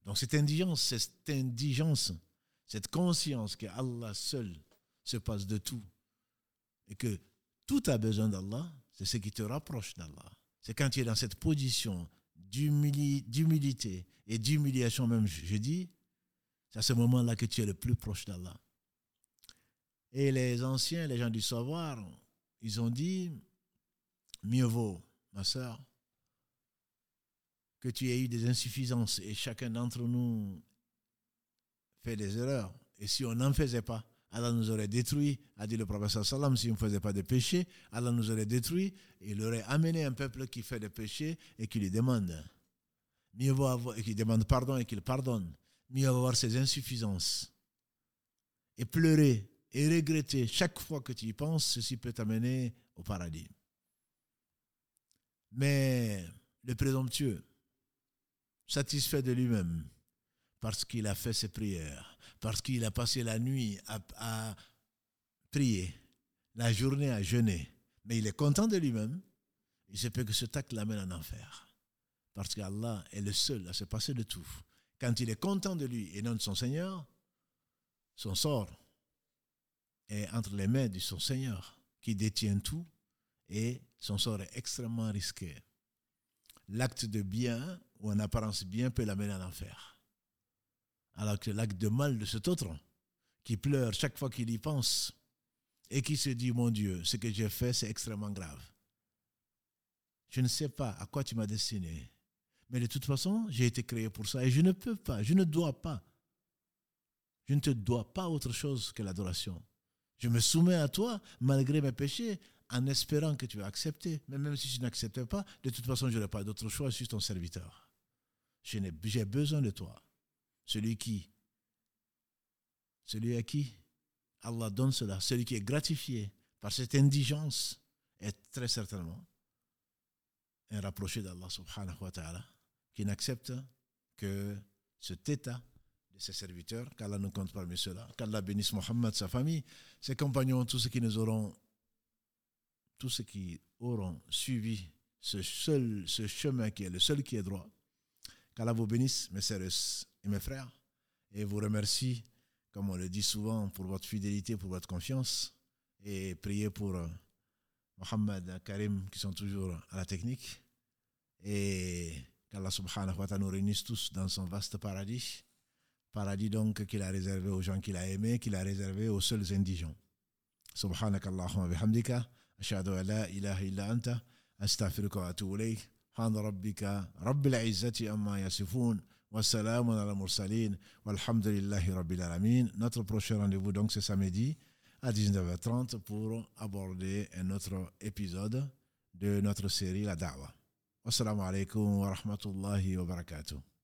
Donc cette indigence, cette indigence, cette conscience que Allah seul se passe de tout et que tout a besoin d'Allah, c'est ce qui te rapproche d'Allah. C'est quand tu es dans cette position d'humilité et d'humiliation même, je dis, c'est à ce moment-là que tu es le plus proche d'Allah. Et les anciens, les gens du savoir, ils ont dit, mieux vaut, ma soeur, que tu aies eu des insuffisances et chacun d'entre nous des erreurs. Et si on n'en faisait pas, Allah nous aurait détruit, a dit le prophète sallam, si on ne faisait pas de péché, Allah nous aurait détruit et il aurait amené un peuple qui fait des péchés et qui lui demande. Mieux vaut avoir, et qui demande pardon et qu'il pardonne. Mieux avoir ses insuffisances et pleurer et regretter chaque fois que tu y penses, ceci peut t'amener au paradis. Mais le présomptueux, satisfait de lui-même, parce qu'il a fait ses prières, parce qu'il a passé la nuit à, prier, la journée à jeûner, mais il est content de lui-même, il se peut que ce tac l'amène en enfer. Parce qu'Allah est le seul à se passer de tout. Quand il est content de lui et non de son Seigneur, son sort est entre les mains de son Seigneur qui détient tout et son sort est extrêmement risqué. L'acte de bien ou en apparence bien peut l'amener en enfer. Alors que l'acte de mal de cet autre qui pleure chaque fois qu'il y pense et qui se dit mon Dieu, ce que j'ai fait c'est extrêmement grave. Je ne sais pas à quoi tu m'as destiné, mais de toute façon, j'ai été créé pour ça et je ne peux pas, je ne dois pas. Je ne te dois pas autre chose que l'adoration. Je me soumets à toi malgré mes péchés en espérant que tu vas accepter. Mais même si tu n'acceptais pas, de toute façon, je n'aurai pas d'autre choix, je suis ton serviteur. J'ai besoin de toi. Celui qui, celui à qui Allah donne cela, celui qui est gratifié par cette indigence, est très certainement un rapproché d'Allah subhanahu wa ta'ala, qui n'accepte que cet état de ses serviteurs, qu'Allah nous compte parmi ceux-là, qu'Allah bénisse Mohammed, sa famille, ses compagnons, tous ceux qui nous auront, tous ceux qui auront suivi ce chemin qui est le seul qui est droit. Qu'Allah vous bénisse, mes et mes frères, et vous remercie, comme on le dit souvent, pour votre fidélité, pour votre confiance, et priez pour euh, Mohammed et Karim qui sont toujours à la technique, et qu'Allah subhanahu wa ta'ala nous réunisse tous dans son vaste paradis paradis donc qu'il a réservé aux gens qu'il a aimés, qu'il a réservé aux seuls indigents. سبحانك اللهم وبحمدك أشهد أن لا إله إلا أنت أستغفرك وأتوب إليك سبحان ربك رب العزة أما يصفون Wassalamun ala mursalin. Walhamdulillahi rabbil alamin. Notre prochain rendez-vous, donc, c'est samedi à 19h30 pour aborder un autre épisode de notre série La Da'wa. Wassalamu alaikum wa rahmatullahi wa barakatuh.